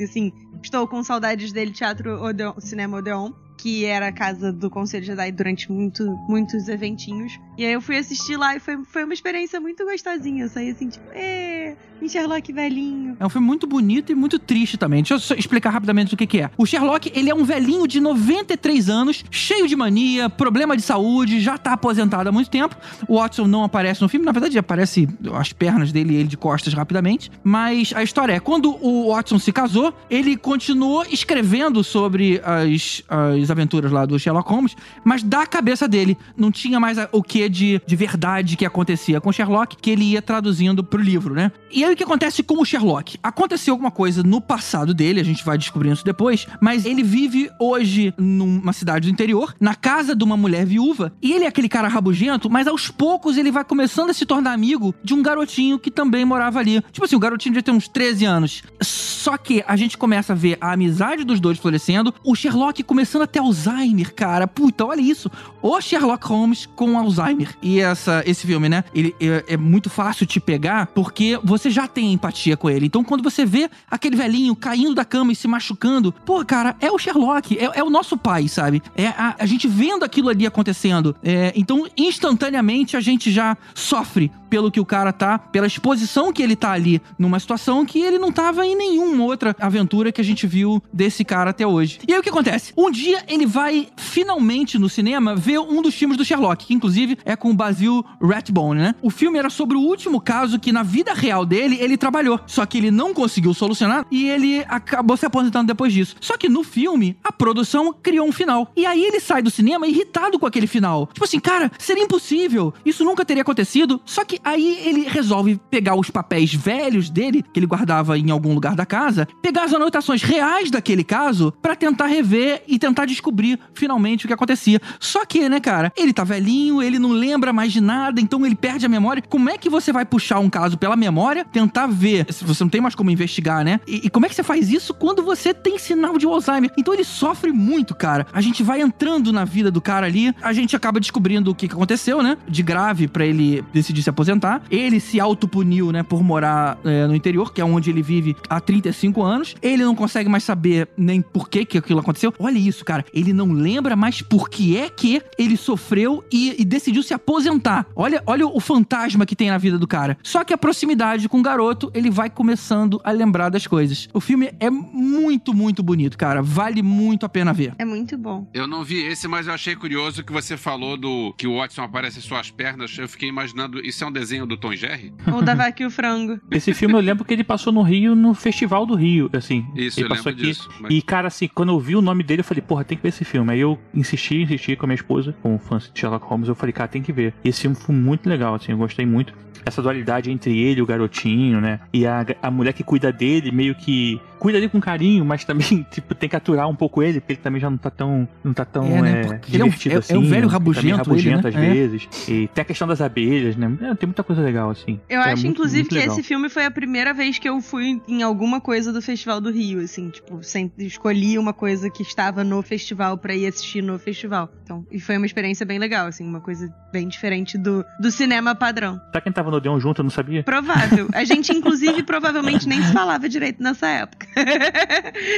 assim, estou com saudades dele, Teatro Odeon, Cinema Odeon. Que era a casa do Conselho Jedi durante muito, muitos eventinhos. E aí eu fui assistir lá e foi, foi uma experiência muito gostosinha. Eu saí assim, tipo, é, Sherlock velhinho. É um filme muito bonito e muito triste também. Deixa eu explicar rapidamente o que, que é. O Sherlock, ele é um velhinho de 93 anos, cheio de mania, problema de saúde, já tá aposentado há muito tempo. O Watson não aparece no filme, na verdade aparece as pernas dele e ele de costas rapidamente. Mas a história é, quando o Watson se casou, ele continuou escrevendo sobre as, as aventuras lá do Sherlock Holmes, mas da cabeça dele. Não tinha mais o que de, de verdade que acontecia com Sherlock, que ele ia traduzindo pro livro, né? E aí o que acontece com o Sherlock? Aconteceu alguma coisa no passado dele, a gente vai descobrindo isso depois, mas ele vive hoje numa cidade do interior, na casa de uma mulher viúva, e ele é aquele cara rabugento, mas aos poucos ele vai começando a se tornar amigo de um garotinho que também morava ali. Tipo assim, o garotinho devia ter uns 13 anos. Só que a gente começa a ver a amizade dos dois florescendo, o Sherlock começando a ter Alzheimer, cara. Puta, olha isso. O Sherlock Holmes com Alzheimer. E essa, esse filme, né? Ele é, é muito fácil te pegar porque você já tem empatia com ele. Então, quando você vê aquele velhinho caindo da cama e se machucando, pô, cara, é o Sherlock, é, é o nosso pai, sabe? É a, a gente vendo aquilo ali acontecendo. É, então, instantaneamente, a gente já sofre pelo que o cara tá, pela exposição que ele tá ali numa situação que ele não tava em nenhuma outra aventura que a gente viu desse cara até hoje. E aí o que acontece? Um dia ele vai finalmente no cinema ver um dos filmes do Sherlock, que inclusive é com o Basil Rathbone, né? O filme era sobre o último caso que na vida real dele ele trabalhou, só que ele não conseguiu solucionar e ele acabou se aposentando depois disso. Só que no filme a produção criou um final. E aí ele sai do cinema irritado com aquele final. Tipo assim, cara, seria impossível. Isso nunca teria acontecido. Só que aí ele resolve pegar os papéis velhos dele, que ele guardava em algum lugar da casa, pegar as anotações reais daquele caso pra tentar rever e tentar descobrir finalmente o que acontecia. Só que, né, cara, ele tá velhinho, ele não lembra mais de nada, então ele perde a memória. Como é que você vai puxar um caso pela memória, tentar ver se você não tem mais como investigar, né? E, e como é que você faz isso quando você tem sinal de Alzheimer? Então ele sofre muito, cara. A gente vai entrando na vida do cara ali, a gente acaba descobrindo o que aconteceu, né? De grave pra ele decidir se aposentar. Ele se autopuniu, né, por morar é, no interior, que é onde ele vive há 35 anos. Ele não consegue mais saber nem por que que aquilo aconteceu. Olha isso, cara. Ele não lembra mais por que é que ele sofreu e, e decidiu se aposentar. Olha, olha o fantasma que tem na vida do cara. Só que a proximidade com o garoto, ele vai começando a lembrar das coisas. O filme é muito, muito bonito, cara. Vale muito a pena ver. É muito bom. Eu não vi esse, mas eu achei curioso que você falou do que o Watson aparece em suas pernas. Eu fiquei imaginando, isso é um desenho do Tom Jerry? Ou da vaca e o frango. Esse filme eu lembro que ele passou no Rio, no Festival do Rio, assim. Isso, ele eu passou aqui. disso. mas- E, cara, assim, quando eu vi o nome dele, eu falei, porra, tem que ver esse filme. Aí eu insisti, insisti com a minha esposa, com o fã de Sherlock Holmes, eu falei, cara, tem que ver. E esse filme foi muito legal, assim, eu gostei muito. Essa dualidade entre ele e o garotinho, né? E a, a mulher que cuida dele, meio que cuida dele com carinho, mas também, tipo, tem que aturar um pouco ele, porque ele também já não tá tão, não tá tão É, né? é, ele é um- divertido é- é assim. um velho né? rabugento Também rabugento ele, às né? É. vezes. E tem a questão das abelhas, né? É, tem muita coisa legal, assim. Eu É acho, muito, inclusive, muito que esse filme foi a primeira vez que eu fui em alguma coisa do Festival do Rio, assim, tipo, sempre escolhi uma coisa que estava no festival pra ir assistir no festival. Então, e foi uma experiência bem legal, assim, uma coisa bem diferente do, do cinema padrão. Tá quem tava no Odeon junto, eu não sabia? Provável. A gente, inclusive, provavelmente nem se falava direito nessa época.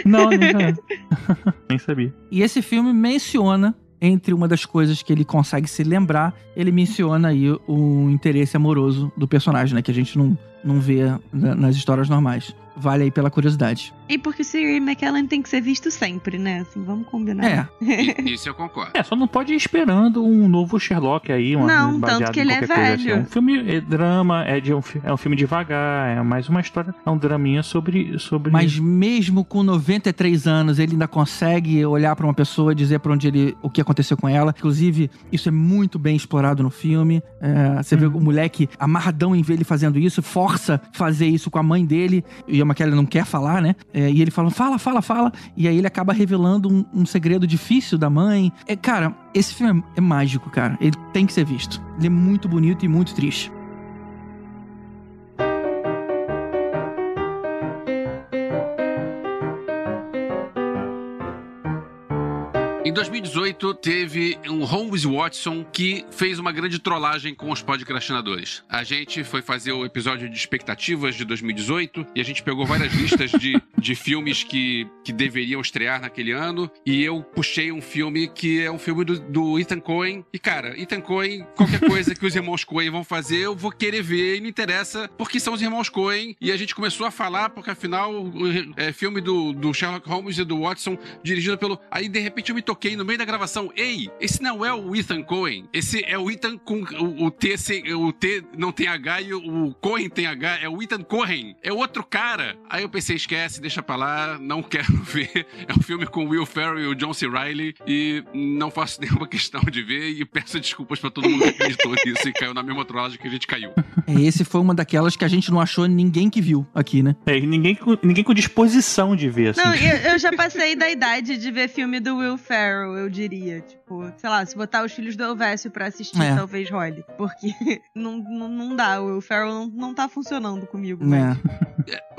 Não, não sabia. Nem sabia. E esse filme menciona, entre uma das coisas que ele consegue se lembrar, ele menciona aí o interesse amoroso do personagem, né? Que a gente não, não vê na- nas histórias normais. Vale aí pela curiosidade. E porque o Sir Ian McKellen tem que ser visto sempre, né? Assim, vamos combinar. É. I- Isso eu concordo. É, só não pode ir esperando um novo Sherlock aí, uma, Não, tanto que ele é assim. velho. É um filme, é drama, é, de um, é um filme devagar, é mais uma história, é um draminha sobre... sobre... Mas mesmo com 93 anos, ele ainda consegue olhar pra uma pessoa e dizer pra onde ele, o que aconteceu com ela. Inclusive, isso é muito bem explorado no filme. É, você vê o moleque amarradão em ver ele fazendo isso, força fazer isso com a mãe dele. E a McKellen não quer falar, né? É, e ele fala, fala, fala, fala. E aí ele acaba revelando um, um segredo difícil da mãe. É, cara, esse filme é, é mágico, cara. Ele tem que ser visto. Ele é muito bonito e muito triste. Em 2018, teve um Holmes Watson que fez uma grande trollagem com os podcastinadores. A gente foi fazer o episódio de expectativas de 2018 e a gente pegou várias listas de, de filmes que, que deveriam estrear naquele ano e eu puxei um filme que é um filme do, do Ethan Coen. E, cara, Ethan Coen, qualquer coisa que os irmãos Coen vão fazer, eu vou querer ver e não interessa porque são os irmãos Coen. E a gente começou a falar porque, afinal, é, filme do, do Sherlock Holmes e do Watson, dirigido pelo... Aí, de repente, eu me toquei no meio da gravação. Ei, esse não é o Ethan Cohen. Esse é o Ethan com o, o T, sem- o T não tem H e o, o Cohen tem H. É o Ethan Cohen. É outro cara. Aí eu pensei, esquece, deixa deixa pra lá, não quero ver. É um filme com Will Ferrell e o John C. Reilly e não faço nenhuma questão de ver e peço desculpas pra todo mundo que acreditou nisso e caiu na mesma trollagem que a gente caiu. É, esse foi uma daquelas que a gente não achou ninguém que viu aqui, né? É, ninguém, com- ninguém com disposição de ver, assim. Não, eu, eu já passei da idade de ver filme do Will Ferrell, eu diria. Tipo, sei lá, se botar os filhos do Elvésio pra assistir, É. talvez role. Porque não, não, não dá, o Will Ferrell não, não tá funcionando comigo. É.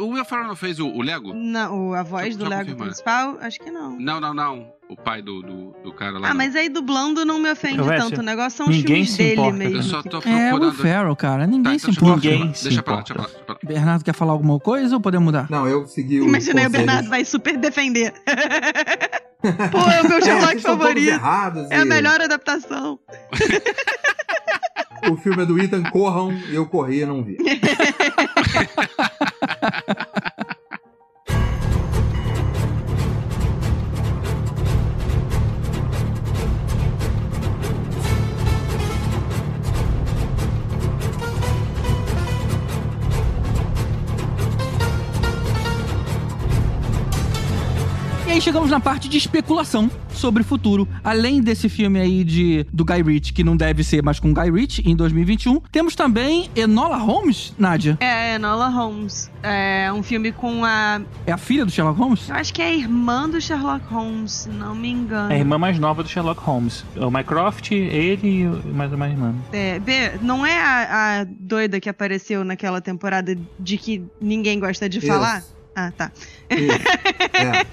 O Will Ferrell não fez o, o Lego? Não, a voz eu- do eu Lego confirmar. principal, acho que não. Não, não, não. O pai do, do, do cara lá. Ah, não. mas aí dublando não me ofende Elvésio, tanto. O negócio são os ninguém filmes dele importa. mesmo. Eu só tô É, o Will. Ferrell, cara. Ninguém Tá, se então importa. deixa pra lá, Ninguém se Deixa pra lá, deixa pra lá, deixa pra lá. Bernardo quer falar alguma coisa ou podemos mudar? Não, eu segui o. Imaginei o. Bernardo vai super defender. Pô, é o meu É, Sherlock todos favorito. errados É a e melhor adaptação. O filme é do Ethan Corram, eu corri e não vi. E aí chegamos na parte de especulação sobre o futuro. Além desse filme aí de, do Guy Ritchie, que não deve ser mais com Guy Ritchie, em 2021, temos também Enola Holmes, Nádia. É, Enola Holmes. É um filme com a. É a filha do Sherlock Holmes? Eu acho que é a irmã do Sherlock Holmes, se não me engano. É a irmã mais nova do Sherlock Holmes. O Mycroft, ele e mais uma irmã. É, B, não é a, a doida que apareceu naquela temporada de que ninguém gosta de Isso. Ah, tá. Isso. É,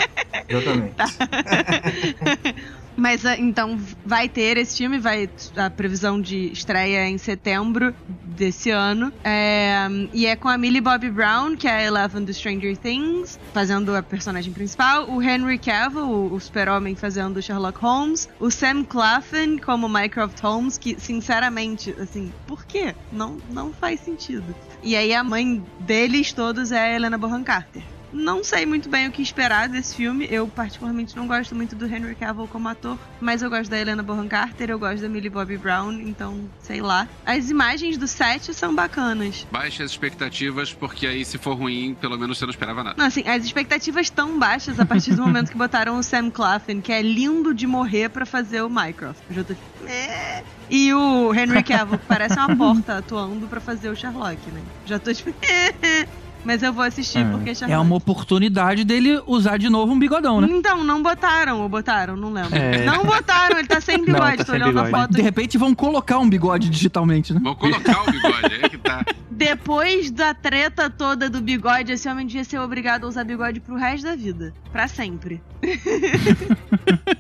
exatamente. Mas ah, então vai ter esse filme, vai a previsão de estreia é em setembro desse ano. É, e é com a Millie Bobby Brown, que é a Eleven do Stranger Things, fazendo a personagem principal. O Henry Cavill, o, super-homem, fazendo Sherlock Holmes. O Sam Claflin como Mycroft Holmes, que, sinceramente, assim, por quê? Não, não faz sentido. E aí a mãe deles todos é a Helena Bonham Carter. Não sei muito bem o que esperar desse filme. Eu, particularmente, não gosto muito do Henry Cavill como ator, mas eu gosto da Helena Bonham Carter, eu gosto da Millie Bobby Brown, então, sei lá. As imagens do set são bacanas. Baixe as expectativas, porque aí se for ruim, pelo menos você não esperava nada. Não, assim, as expectativas estão baixas a partir do momento que botaram o Sam Claflin, que é lindo de morrer pra fazer o Mycroft. Eu já tô tipo, "É". E o Henry Cavill, que parece uma porta atuando pra fazer o Sherlock, né? Já tô tipo, mas eu vou assistir É. porque é Sherlock. É uma oportunidade dele usar de novo um bigodão, né? Então, não botaram, ou botaram, não lembro. É. Não botaram, ele tá sem Não, bigode, ele tá tô sem olhando a bigode. foto. De repente vão colocar um bigode digitalmente, né? Vou colocar o bigode, é que tá. Depois da treta toda do bigode, esse homem devia ser obrigado a usar bigode pro resto da vida. Pra sempre.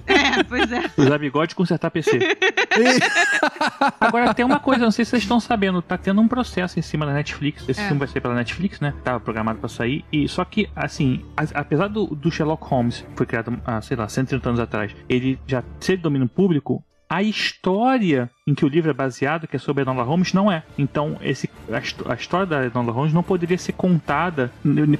é, pois é. Usar bigode e consertar PC. Agora tem uma coisa, não sei se vocês estão sabendo, tá tendo um processo em cima da Netflix. Esse É. filme vai sair pela Netflix, né? Tava programado pra sair. E só que, assim, a- apesar do, do Sherlock Holmes, que foi criado há, sei lá, 130 anos atrás, ele já ser domínio público. A história em que o livro é baseado, que é sobre a Enola Holmes, não é. Então, esse, a, a história da Enola Holmes não poderia ser contada,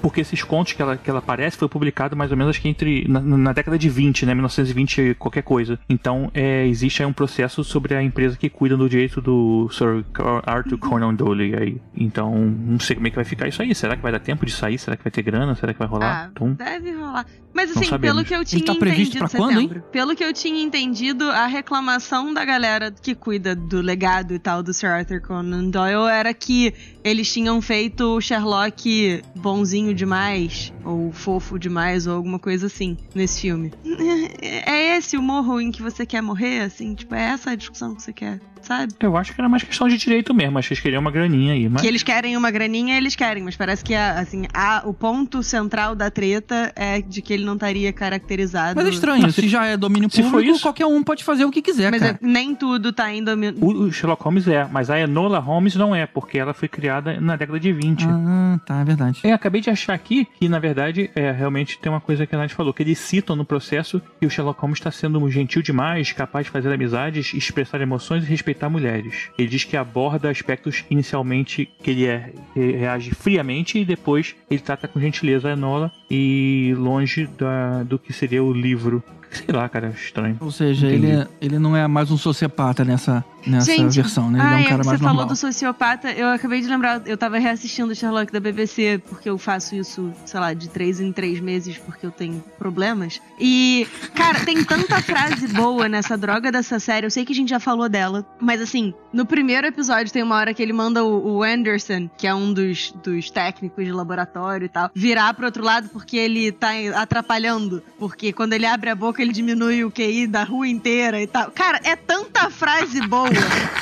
porque esses contos que ela, que ela aparece foi publicado mais ou menos acho que entre na, na década de 20, né? 1920 e qualquer coisa. Então, é, existe aí um processo sobre a empresa que cuida do direito do Sir Arthur Conan Doyle aí. Então, não sei como é que vai ficar isso aí. Será que vai dar tempo de sair? Será que vai ter grana? Será que vai rolar? Ah, Então, deve rolar. Mas assim, pelo que eu tinha tá previsto entendido. pra quando, hein? Pelo que eu tinha entendido, a reclamação da galera que cuida do legado e tal do Sir Arthur Conan Doyle era que eles tinham feito o Sherlock bonzinho demais, ou fofo demais, ou alguma coisa assim, nesse filme. É esse o morro em que você quer morrer, assim? Tipo, é essa a discussão que você quer, sabe? eu acho que era mais questão de direito mesmo. Acho que eles queriam uma graninha aí. Mas... Que eles querem uma graninha, eles querem, mas parece que a, assim, a, o ponto central da treta é de que ele não estaria caracterizado. Mas é estranho, se- já é domínio se for público, isso- qualquer um pode fazer o que quiser, Mas cara. é- nem tudo tá em domínio. O Sherlock Holmes é, mas a Enola Holmes não é, porque ela foi criada na década de 20. Ah, tá, é verdade. Eu acabei de achar aqui que, na verdade, é, realmente tem uma coisa que a Nath falou, que eles citam no processo que o Sherlock Holmes está sendo gentil demais, capaz de fazer amizades, expressar emoções e respeitar mulheres. Ele diz que aborda aspectos inicialmente que ele é, re- reage friamente e depois ele trata com gentileza a Enola e longe da- do que seria o livro. Sei lá, cara, estranho. Ou seja, Entendi. ele, ele não é mais um sociopata nessa, nessa Gente, versão, né? Ele é ai, um cara você mais falou normal. do sociopata, eu acabei de lembrar, eu tava reassistindo o Sherlock da BBC, porque eu faço isso, sei lá, de três em três meses, porque eu tenho problemas. E, cara, tem tanta frase boa nessa droga dessa série, eu sei que a gente já falou dela, mas assim, no primeiro episódio tem uma hora que ele manda o, o Anderson, que é um dos, dos técnicos de laboratório e tal, virar pro outro lado porque ele tá atrapalhando, porque quando ele abre a boca ele diminui o QI da rua inteira e tal. Cara, é tanta frase boa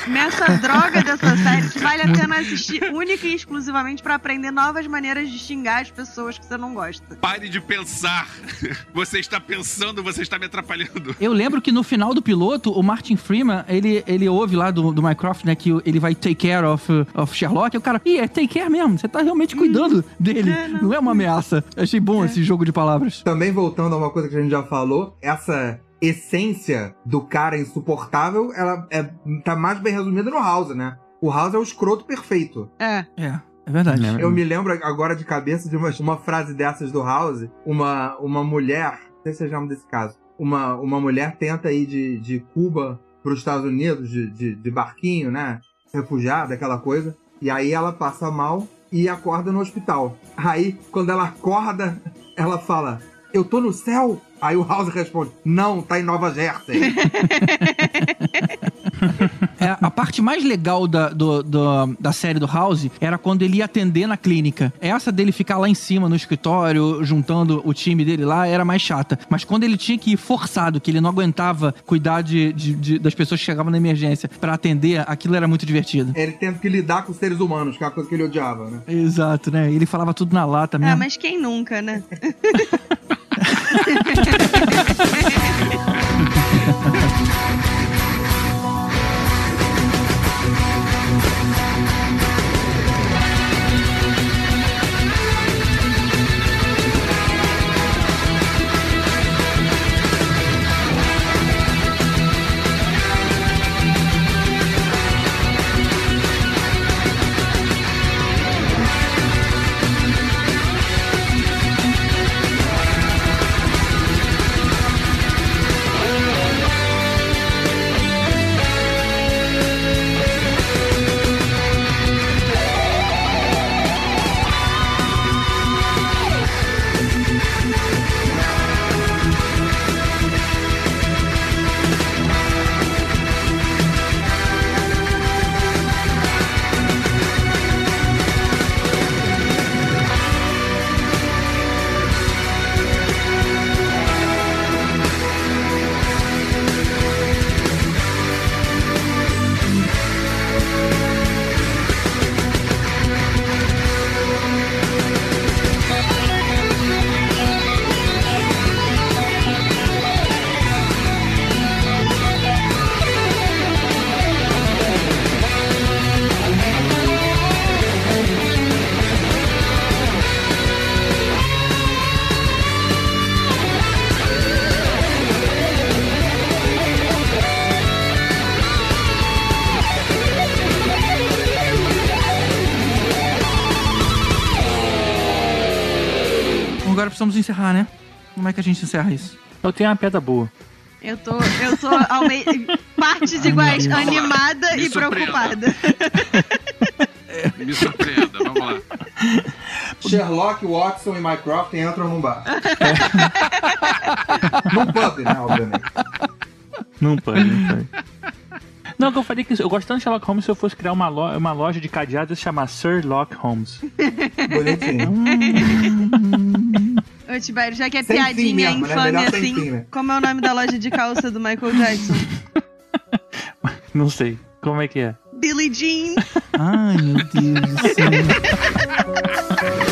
nessa droga dessa série que vale a pena assistir única e exclusivamente pra aprender novas maneiras de xingar as pessoas que você não gosta. Pare de pensar. Você está pensando, você está me atrapalhando. Eu lembro que no final do piloto, o Martin Freeman, ele, ele ouve lá do, do Mycroft, né, que ele vai take care of, of Sherlock, e o cara, ih, é take care mesmo, você tá realmente cuidando dele, É, não. não. é uma ameaça. Achei bom esse jogo de palavras. Também voltando a uma coisa que a gente já falou, essa essência do cara insuportável, ela é, tá mais bem resumida no House, né? O House é o escroto perfeito. É. É, é verdade. Eu me lembro agora de cabeça de uma, uma frase dessas do House. Uma, uma mulher, não sei se vocês lembram desse caso. Uma, uma mulher tenta ir de, de Cuba para os Estados Unidos, de, de, de barquinho, né? Refugiada, aquela coisa. E aí ela passa mal e acorda no hospital. Aí, quando ela acorda, ela fala: Eu tô no céu? Aí o House responde: Não, tá em Nova Jersey. É, a parte mais legal da, do- do- da série do House era quando ele ia atender na clínica. Essa dele ficar lá em cima no escritório, juntando o time dele lá, era mais chata. Mas quando ele tinha que ir forçado, que ele não aguentava cuidar de, de- de- das pessoas que chegavam na emergência pra atender, aquilo era muito divertido. ele tendo que lidar com os seres humanos, que é a coisa que ele odiava, né? Exato, né? Ele falava tudo na lata Ah, mesmo. mas quem nunca, né? precisamos encerrar, né? Como é que a gente encerra isso? Eu tenho uma pedra boa. Eu tô, eu tô ao meio. Partes iguais, Deus. animada e preocupada. Me surpreenda, vamos lá. Sherlock, Watson e Mycroft entram num bar. num pub, né, obviamente. Não pode, não pode. Não, que eu falei que eu gosto tanto de Sherlock Holmes se eu fosse criar uma, lo- uma loja de cadeados e chamar Sir Lock Holmes. Bonitinho. Ô, Tibério, já que é Sem fim piadinha mesmo, né? infame assim, fim, né? como é o nome da loja de calça do Michael Jackson? Não sei. Como é que é? Billie Jean. Ai, meu Deus do céu.